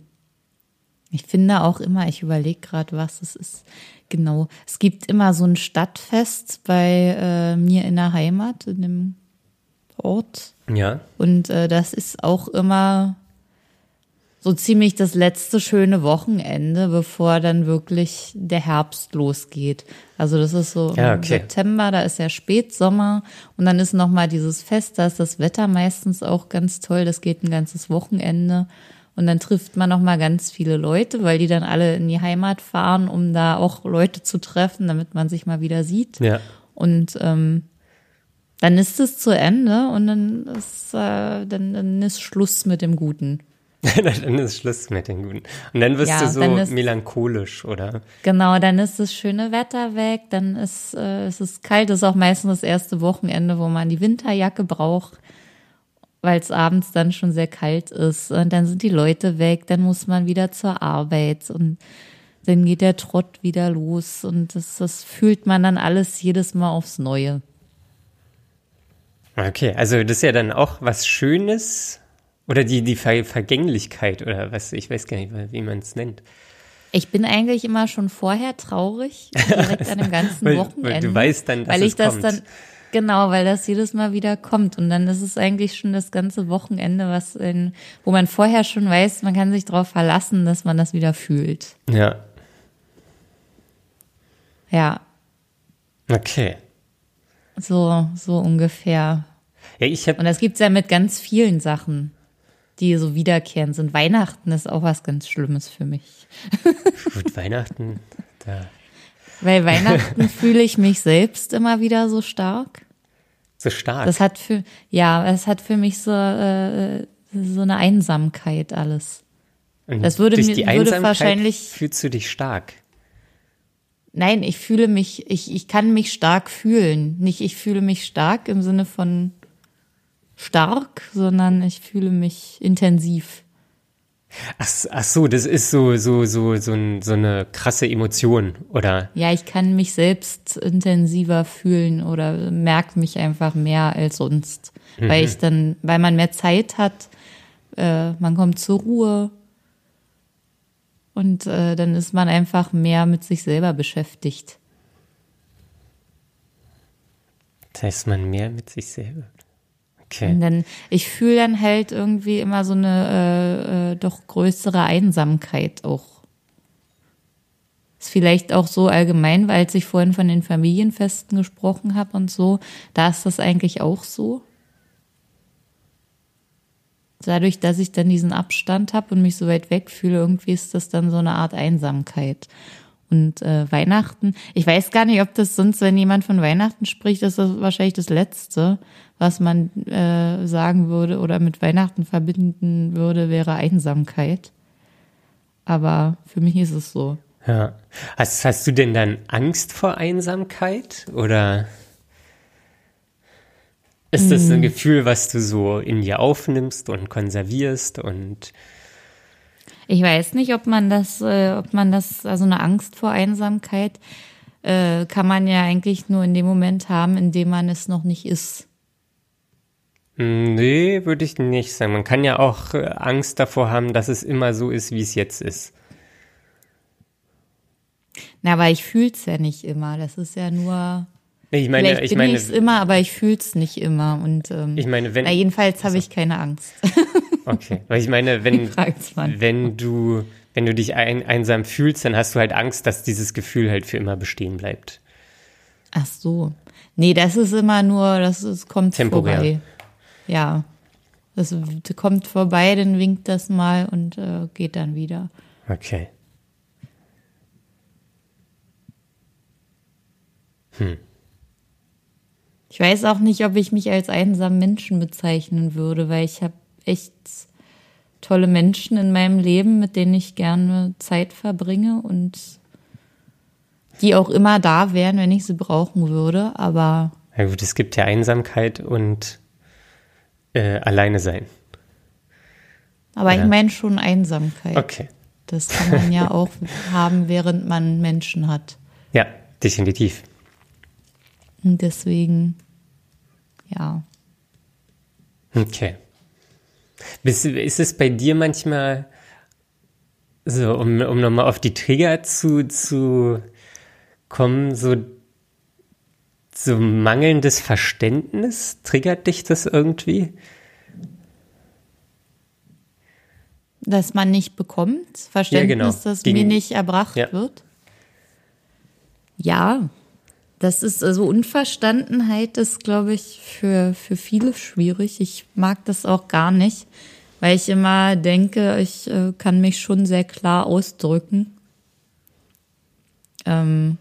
ich finde auch immer, ich überlege gerade, was es ist. Genau. Es gibt immer so ein Stadtfest bei äh, mir in der Heimat, in dem Ort. Ja. Und äh, das ist auch immer so ziemlich das letzte schöne Wochenende, bevor dann wirklich der Herbst losgeht. Also das ist so ja, okay. September, da ist ja Spätsommer und dann ist noch mal dieses Fest, da ist das Wetter meistens auch ganz toll, das geht ein ganzes Wochenende und dann trifft man noch mal ganz viele Leute, weil die dann alle in die Heimat fahren, um da auch Leute zu treffen, damit man sich mal wieder sieht. Ja. Und ähm, dann ist es zu Ende und dann ist, äh, dann, dann ist Schluss mit dem Guten. dann ist Schluss mit den Guten. Und dann wirst ja, du so ist, melancholisch, oder? Genau, dann ist das schöne Wetter weg, dann ist äh, es ist kalt, das ist auch meistens das erste Wochenende, wo man die Winterjacke braucht, weil es abends dann schon sehr kalt ist. Und dann sind die Leute weg, dann muss man wieder zur Arbeit und dann geht der Trott wieder los und das, das fühlt man dann alles jedes Mal aufs Neue. Okay, also das ist ja dann auch was Schönes, oder die, die Ver Vergänglichkeit oder was, ich weiß gar nicht, wie man es nennt. Ich bin eigentlich immer schon vorher traurig, direkt an dem ganzen weil, Wochenende. Weil du weißt dann, dass weil ich es das kommt. dann Genau, weil das jedes Mal wieder kommt. Und dann ist es eigentlich schon das ganze Wochenende, was in, wo man vorher schon weiß, man kann sich darauf verlassen, dass man das wieder fühlt. Ja. Ja. Okay. So, so ungefähr. Ja, ich hab, Und das gibt's ja mit ganz vielen Sachen die so wiederkehrend sind. Weihnachten ist auch was ganz Schlimmes für mich. Gut, Weihnachten, da. Weil Weihnachten fühle ich mich selbst immer wieder so stark. So stark? Das hat für, ja, es hat für mich so, äh, so eine Einsamkeit alles. Und das würde durch mir, die würde wahrscheinlich. Fühlst du dich stark? Nein, ich fühle mich, ich, ich kann mich stark fühlen. Nicht, ich fühle mich stark im Sinne von stark, sondern ich fühle mich intensiv. Ach, ach so, das ist so, so, so, so, so eine krasse Emotion, oder? Ja, ich kann mich selbst intensiver fühlen oder merke mich einfach mehr als sonst. Mhm. Weil ich dann, weil man mehr Zeit hat, äh, man kommt zur Ruhe und äh, dann ist man einfach mehr mit sich selber beschäftigt. Das heißt, man mehr mit sich selber. Okay. Und dann, ich fühle dann halt irgendwie immer so eine äh, äh, doch größere Einsamkeit auch. Ist vielleicht auch so allgemein, weil ich vorhin von den Familienfesten gesprochen habe und so, da ist das eigentlich auch so. dadurch, dass ich dann diesen Abstand habe und mich so weit weg fühle, irgendwie ist das dann so eine Art Einsamkeit. Und äh, Weihnachten, ich weiß gar nicht, ob das sonst, wenn jemand von Weihnachten spricht, ist das wahrscheinlich das Letzte, was man äh, sagen würde oder mit Weihnachten verbinden würde, wäre Einsamkeit. Aber für mich ist es so. Ja. Hast, hast du denn dann Angst vor Einsamkeit oder ist das ein Gefühl, was du so in dir aufnimmst und konservierst und ich weiß nicht, ob man das, äh, ob man das, also eine Angst vor Einsamkeit äh, kann man ja eigentlich nur in dem Moment haben, in dem man es noch nicht ist. Nee, würde ich nicht sagen. Man kann ja auch äh, Angst davor haben, dass es immer so ist, wie es jetzt ist. Na, aber ich fühl's ja nicht immer. Das ist ja nur. Ich meine, Vielleicht ich bin meine, ich's immer, aber ich fühl's nicht immer. Und ähm, ich meine, wenn, na, jedenfalls habe ich keine Angst. okay, weil ich meine, wenn, wenn du, wenn du dich ein, einsam fühlst, dann hast du halt Angst, dass dieses Gefühl halt für immer bestehen bleibt. Ach so. Nee, das ist immer nur, das ist, kommt Temporär. vorbei. Ja. Das kommt vorbei, dann winkt das mal und äh, geht dann wieder. Okay. Ich weiß auch nicht, ob ich mich als einsamen Menschen bezeichnen würde, weil ich habe echt tolle Menschen in meinem Leben, mit denen ich gerne Zeit verbringe und die auch immer da wären, wenn ich sie brauchen würde. Aber Na gut, es gibt ja Einsamkeit und äh, alleine sein. aber Ja. ich meine schon Einsamkeit. Okay. Das kann man ja auch haben, während man Menschen hat. Ja, definitiv. Und deswegen, ja. Okay. Ist es bei dir manchmal so, um, um nochmal auf die Trigger zu, zu kommen, so, so mangelndes Verständnis? Triggert dich das irgendwie? Dass man nicht bekommt, Verständnis, genau. dass Gegen- mir nicht erbracht Ja. wird. Ja, das ist also Unverstandenheit ist, glaube ich, für, für viele schwierig. Ich mag das auch gar nicht, weil ich immer denke, ich äh, kann mich schon sehr klar ausdrücken. Ähm,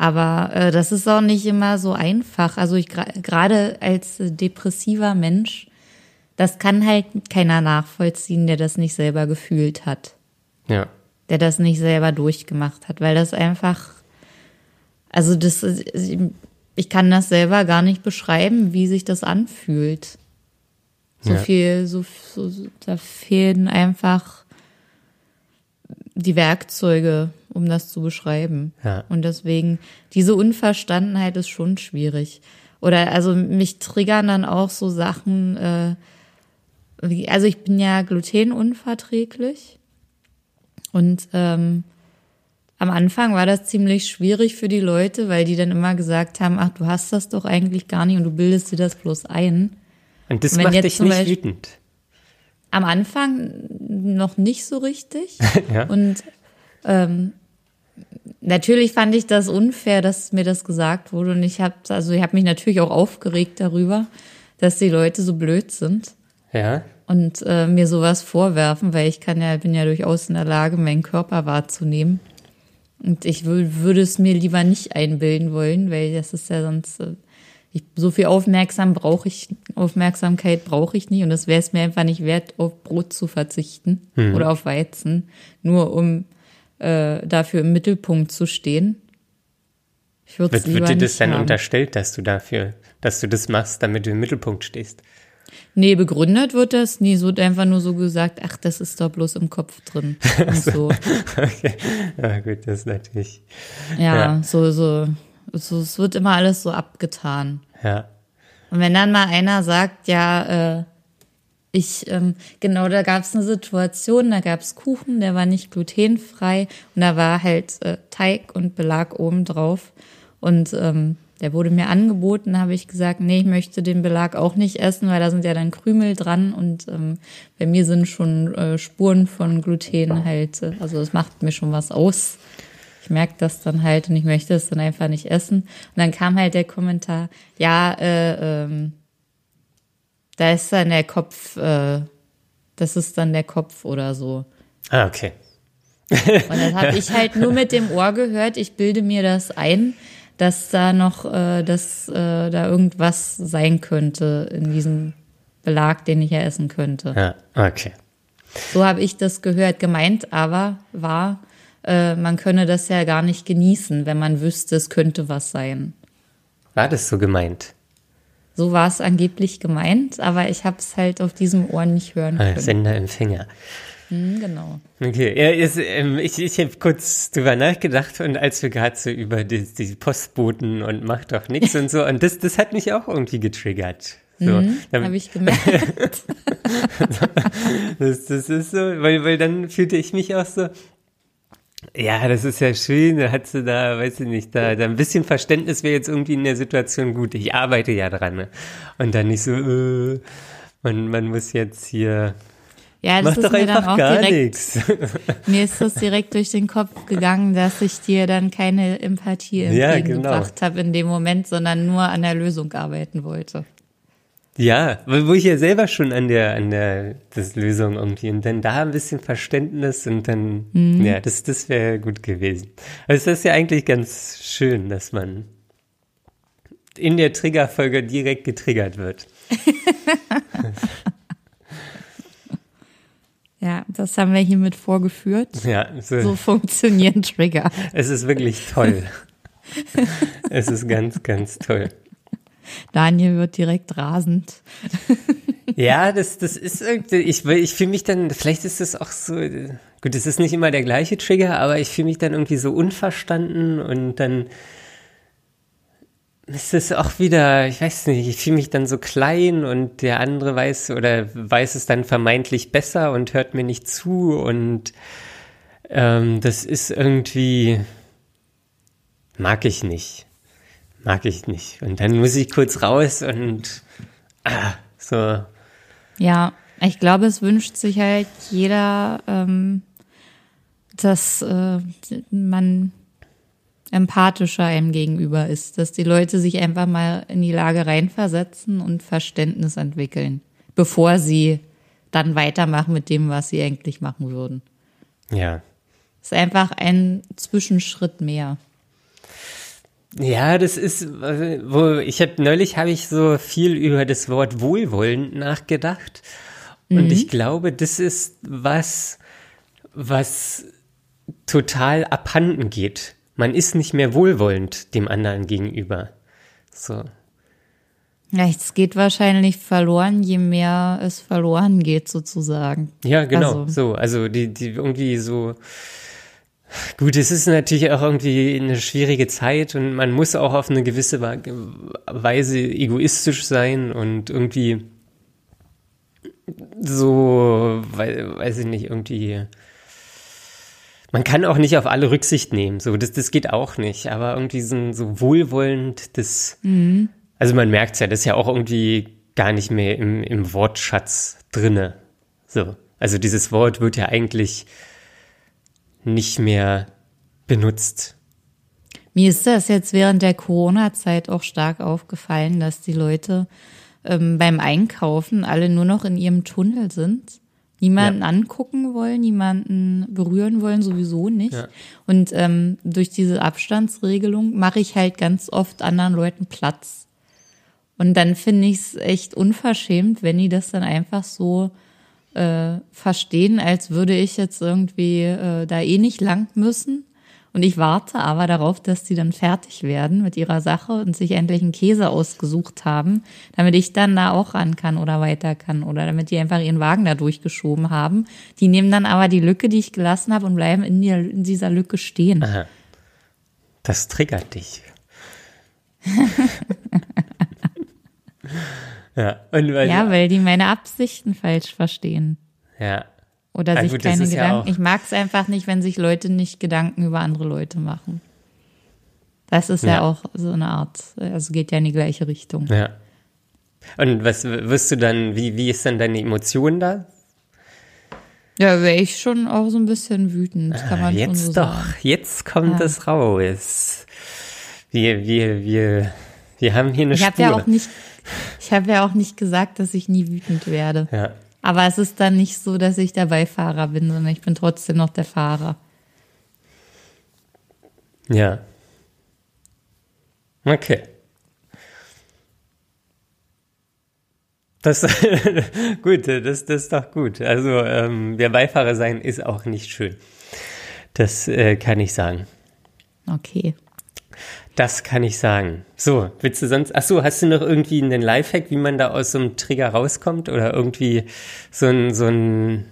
aber äh, das ist auch nicht immer so einfach. Also ich gerade als depressiver Mensch, das kann halt keiner nachvollziehen, der das nicht selber gefühlt hat Ja. der das nicht selber durchgemacht hat, weil das einfach, also das, ich kann das selber gar nicht beschreiben, wie sich das anfühlt. So Ja. viel, so, so, so, da fehlen einfach die Werkzeuge, um das zu beschreiben. Ja. Und deswegen, diese Unverstandenheit ist schon schwierig. Oder also mich triggern dann auch so Sachen, äh, wie, also ich bin ja glutenunverträglich. Und ähm, am Anfang war das ziemlich schwierig für die Leute, weil die dann immer gesagt haben, ach, du hast das doch eigentlich gar nicht und du bildest dir das bloß ein. Und das Wenn macht dich nicht Beispiel- wütend. Am Anfang noch nicht so richtig. Ja. Und ähm, natürlich fand ich das unfair, dass mir das gesagt wurde. Und ich habe also ich habe mich natürlich auch aufgeregt darüber, dass die Leute so blöd sind Ja. und äh, mir sowas vorwerfen, weil ich kann ja bin ja durchaus in der Lage, meinen Körper wahrzunehmen. Und ich wür- würde es mir lieber nicht einbilden wollen, weil das ist ja sonst äh, ich, so viel Aufmerksam brauche ich Aufmerksamkeit brauche ich nicht und das wäre es mir einfach nicht wert, auf Brot zu verzichten oder auf Weizen, nur um äh, dafür im Mittelpunkt zu stehen. Ich Wird, wird dir das dann haben. unterstellt, dass du dafür, dass du das machst, damit du im Mittelpunkt stehst? Nee, begründet wird das nie. So wird einfach nur so gesagt, ach, das ist doch bloß im Kopf drin. So. Okay. Ja, gut, das ist natürlich. Ja, Ja. so, so, so, es wird immer alles so abgetan. Ja. Und wenn dann mal einer sagt, ja, äh, ich, ähm, genau, da gab es eine Situation, da gab es Kuchen, der war nicht glutenfrei und da war halt äh, Teig und Belag oben drauf. Und ähm, der wurde mir angeboten, habe ich gesagt, nee, ich möchte den Belag auch nicht essen, weil da sind ja dann Krümel dran und ähm, bei mir sind schon äh, Spuren von Gluten halt, äh, also es macht mir schon was aus. Ich merke das dann halt und ich möchte es dann einfach nicht essen. Und dann kam halt der Kommentar, ja, äh, ähm, da ist dann der Kopf äh, Das ist dann der Kopf oder so. Ah, okay. Und das habe ich halt nur mit dem Ohr gehört. Ich bilde mir das ein, dass da noch, äh, dass äh, da irgendwas sein könnte in diesem Belag, den ich ja essen könnte. Ja, okay. So habe ich das gehört. Gemeint aber war, äh, man könne das ja gar nicht genießen, wenn man wüsste, es könnte was sein. War das so gemeint? So war es angeblich gemeint, aber ich habe es halt auf diesem Ohr nicht hören Ah, können. Sender, Empfänger. Hm, genau. Okay, ja, ist, ähm, ich, ich habe kurz drüber nachgedacht und als wir gerade so über die, die Postboten und macht doch nichts und so, und das, das hat mich auch irgendwie getriggert. So, Mhm, habe ich gemerkt. Das, das ist so, weil, weil dann fühlte ich mich auch so, ja, das ist ja schön, da hat sie da, weiß ich nicht, da, da ein bisschen Verständnis wäre jetzt irgendwie in der Situation gut. Ich arbeite ja dran. Ne? Und dann nicht so, äh, man, man muss jetzt hier, Ja, das mach doch ist mir dann auch gar direkt, nichts. mir ist das direkt durch den Kopf gegangen, dass ich dir dann keine Empathie Ja, entgegengebracht habe in dem Moment, sondern nur an der Lösung arbeiten wollte. Ja, wo ich ja selber schon an der, an der das Lösung irgendwie und dann da ein bisschen Verständnis und dann, ja, das, das wäre gut gewesen. Also das ist ja eigentlich ganz schön, dass man in der Triggerfolge direkt getriggert wird. Ja, das haben wir hiermit vorgeführt. Ja, so, So funktionieren Trigger. es ist wirklich toll. es ist ganz, ganz toll. Daniel wird direkt rasend. Ja, das, das ist irgendwie, ich, ich fühle mich dann, vielleicht ist das auch so, gut, es ist nicht immer der gleiche Trigger, aber ich fühle mich dann irgendwie so unverstanden und dann ist es auch wieder, ich weiß nicht, ich fühle mich dann so klein und der andere weiß oder weiß es dann vermeintlich besser und hört mir nicht zu und ähm, das ist irgendwie, mag ich nicht. Mag ich nicht. Und dann muss ich kurz raus und ah, so. Ja, ich glaube, es wünscht sich halt jeder, ähm, dass äh, man empathischer einem gegenüber ist, dass die Leute sich einfach mal in die Lage reinversetzen und Verständnis entwickeln, bevor sie dann weitermachen mit dem, was sie eigentlich machen würden. Ja. ist einfach ein Zwischenschritt mehr. Ja, das ist, wo ich habe neulich habe ich so viel über das Wort wohlwollend nachgedacht und ich glaube, das ist was, was total abhanden geht. Man ist nicht mehr wohlwollend dem anderen gegenüber. So. Ja, es geht wahrscheinlich verloren, je mehr es verloren geht, sozusagen. Ja, genau. Also- So, also die, die irgendwie so. Gut, es ist natürlich auch irgendwie eine schwierige Zeit und man muss auch auf eine gewisse Weise egoistisch sein und irgendwie so, wei- weiß ich nicht, irgendwie. Man kann auch nicht auf alle Rücksicht nehmen, so, das, das geht auch nicht, aber irgendwie so, so wohlwollend, das, also man merkt ja, das ist ja auch irgendwie gar nicht mehr im, im Wortschatz drinne. So. Also dieses Wort wird ja eigentlich nicht mehr benutzt. Mir ist das jetzt während der Corona-Zeit auch stark aufgefallen, dass die Leute ähm, beim Einkaufen alle nur noch in ihrem Tunnel sind. Niemanden Ja. angucken wollen, niemanden berühren wollen, sowieso nicht. Ja. Und ähm, durch diese Abstandsregelung mache ich halt ganz oft anderen Leuten Platz. Und dann finde ich es echt unverschämt, wenn die das dann einfach so äh, verstehen, als würde ich jetzt irgendwie äh, da eh nicht lang müssen. Und ich warte aber darauf, dass die dann fertig werden mit ihrer Sache und sich endlich einen Käse ausgesucht haben, damit ich dann da auch ran kann oder weiter kann oder damit die einfach ihren Wagen da durchgeschoben haben. Die nehmen dann aber die Lücke, die ich gelassen habe und bleiben in, der, in dieser Lücke stehen. Aha. Das triggert dich. ja, weil, Ja, weil die meine Absichten falsch verstehen. ja. Oder Ja, sich gut, keine ja Gedanken. auch- ich mag es einfach nicht, wenn sich Leute nicht Gedanken über andere Leute machen. Das ist ja, Ja. auch so eine Art, also geht ja in die gleiche Richtung. Ja. Und was wirst du dann, wie, wie ist dann deine Emotion da? Ja, wäre ich schon auch so ein bisschen wütend, kann man schon jetzt so doch, sagen. jetzt kommt Ja. es raus. Wir, wir, wir, wir haben hier eine Ich habe Spur. ja auch nicht, ich habe ja auch nicht gesagt, dass ich nie wütend werde. ja. Aber es ist dann nicht so, dass ich der Beifahrer bin, sondern ich bin trotzdem noch der Fahrer. Ja. Okay. Das gut, das, das ist doch gut. Also ähm, der Beifahrer sein ist auch nicht schön. Das äh, kann ich sagen. Okay. Das kann ich sagen. So, willst du sonst, ach so, hast du noch irgendwie einen Lifehack, wie man da aus so einem Trigger rauskommt oder irgendwie so ein, so ein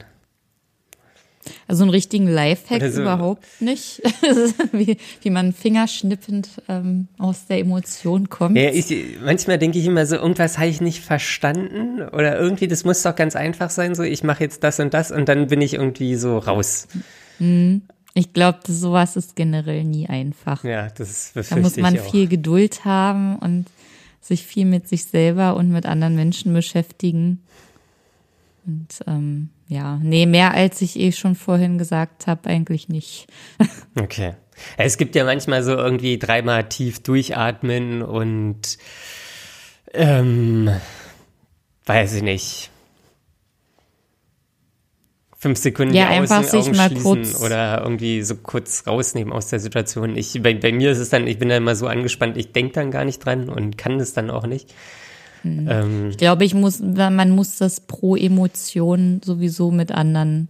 also einen richtigen Lifehack so. überhaupt nicht, wie, wie man fingerschnippend ähm, aus der Emotion kommt. Ja, ich, manchmal denke ich immer so, irgendwas habe ich nicht verstanden oder irgendwie, das muss doch ganz einfach sein, so ich mache jetzt das und das und dann bin ich irgendwie so raus. Mhm. Ich glaube, sowas ist generell nie einfach. Ja, das Da muss man viel Geduld haben und sich viel mit sich selber und mit anderen Menschen beschäftigen. Und ähm, ja, nee, mehr als ich eh schon vorhin gesagt habe, eigentlich nicht. okay. Es gibt ja manchmal so irgendwie dreimal tief durchatmen und ähm, weiß ich nicht. Fünf Sekunden ja, die einfach Außen, sich mal kurz oder irgendwie so kurz rausnehmen aus der Situation. Ich, bei, bei mir ist es dann, ich bin dann immer so angespannt, ich denke dann gar nicht dran und kann es dann auch nicht. Mhm. Ähm, ich glaube, ich muss, man muss das pro Emotion sowieso mit anderen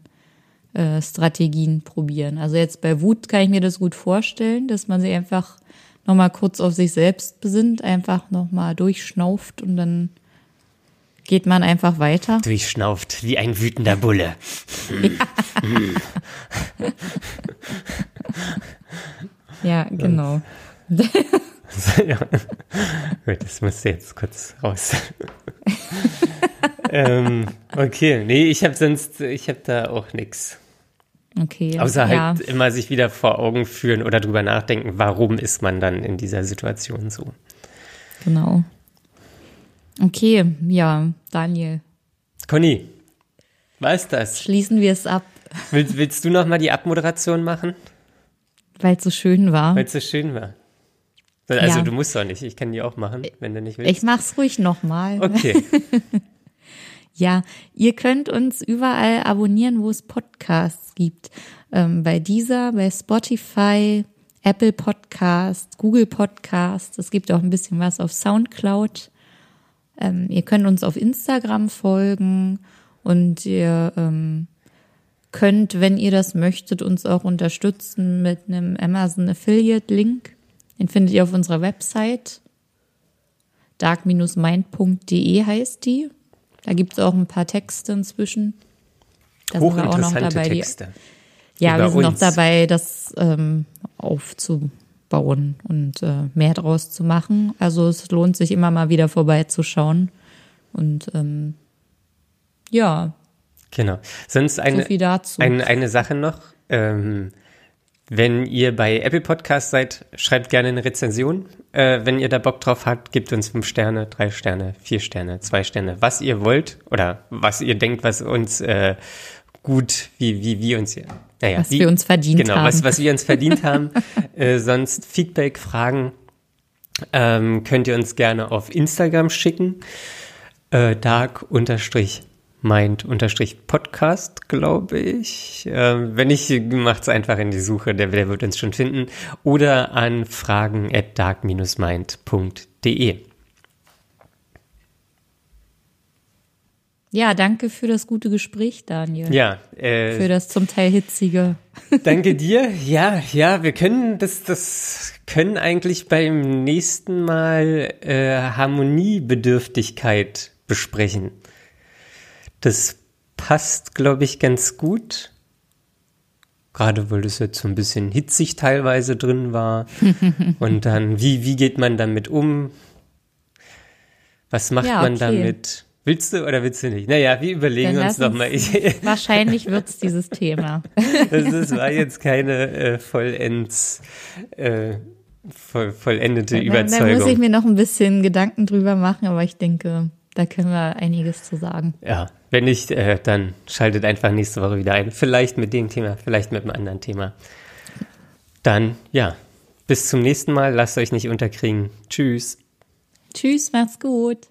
äh, Strategien probieren. Also jetzt bei Wut kann ich mir das gut vorstellen, dass man sich einfach nochmal kurz auf sich selbst besinnt, einfach nochmal durchschnauft und dann geht man einfach weiter. Durchschnauft wie ein wütender Bulle. ja, genau. ja. Gut, das musste jetzt kurz raus. ähm, okay, nee, ich habe sonst, ich habe da auch nichts. Okay. Außer ja. halt immer sich wieder vor Augen führen oder drüber nachdenken, warum ist man dann in dieser Situation so. Genau. Okay, ja, Daniel. Conny, was das? Schließen wir es ab. Willst, willst du noch mal die Abmoderation machen? Weil es so schön war. Weil es so schön war. Also ja. du musst doch nicht, ich kann die auch machen, wenn du nicht willst. Ich mach's ruhig nochmal. Okay. ja, ihr könnt uns überall abonnieren, wo es Podcasts gibt. Ähm, bei dieser, bei Spotify, Apple Podcast, Google Podcast. Es gibt auch ein bisschen was auf Soundcloud. Ähm, ihr könnt uns auf Instagram folgen und ihr ähm, könnt, wenn ihr das möchtet, uns auch unterstützen mit einem Amazon Affiliate Link. Den findet ihr auf unserer Website. dark-mind.de heißt die. Da gibt es auch ein paar Texte inzwischen. Da sind wir auch noch dabei. Texte. Die, ja, wir sind uns. noch dabei, das ähm, aufzubauen und äh, mehr draus zu machen. Also es lohnt sich immer mal wieder vorbeizuschauen. Und ähm, ja. Genau. Sonst eine, so eine, eine Sache noch. Ähm, wenn ihr bei Apple Podcast seid, schreibt gerne eine Rezension. Äh, wenn ihr da Bock drauf habt, gebt uns fünf Sterne, drei Sterne, vier Sterne, zwei Sterne, was ihr wollt oder was ihr denkt, was uns äh, gut, wie, wie, wie uns, naja, was wie, wir uns verdient genau, haben. was, was wir uns verdient haben. Äh, sonst Feedback, Fragen ähm, könnt ihr uns gerne auf Instagram schicken. Äh, dark unterstrich mind-podcast, glaube ich. Ähm, wenn nicht, macht's einfach in die Suche, der, der wird uns schon finden. Oder an fragen at dark-mind.de. Ja, danke für das gute Gespräch, Daniel. Ja. Äh, für das zum Teil hitzige. Danke dir. Ja, ja, wir können das, das können eigentlich beim nächsten Mal äh, Harmoniebedürftigkeit besprechen. Das passt, glaube ich, ganz gut. Gerade weil das jetzt so ein bisschen hitzig teilweise drin war. Und dann, wie, wie geht man damit um? Was macht ja, okay. man damit? Willst du oder willst du nicht? Naja, wir überlegen Dann uns nochmal. Wahrscheinlich wird es dieses Thema. das, das, war jetzt keine äh, vollends, äh, voll, vollendete da, Überzeugung. Da muss ich mir noch ein bisschen Gedanken drüber machen, aber ich denke, da können wir einiges zu sagen. Ja, wenn nicht, äh, dann schaltet einfach nächste Woche wieder ein. Vielleicht mit dem Thema, vielleicht mit einem anderen Thema. Dann, ja, bis zum nächsten Mal. Lasst euch nicht unterkriegen. Tschüss. Tschüss, macht's gut.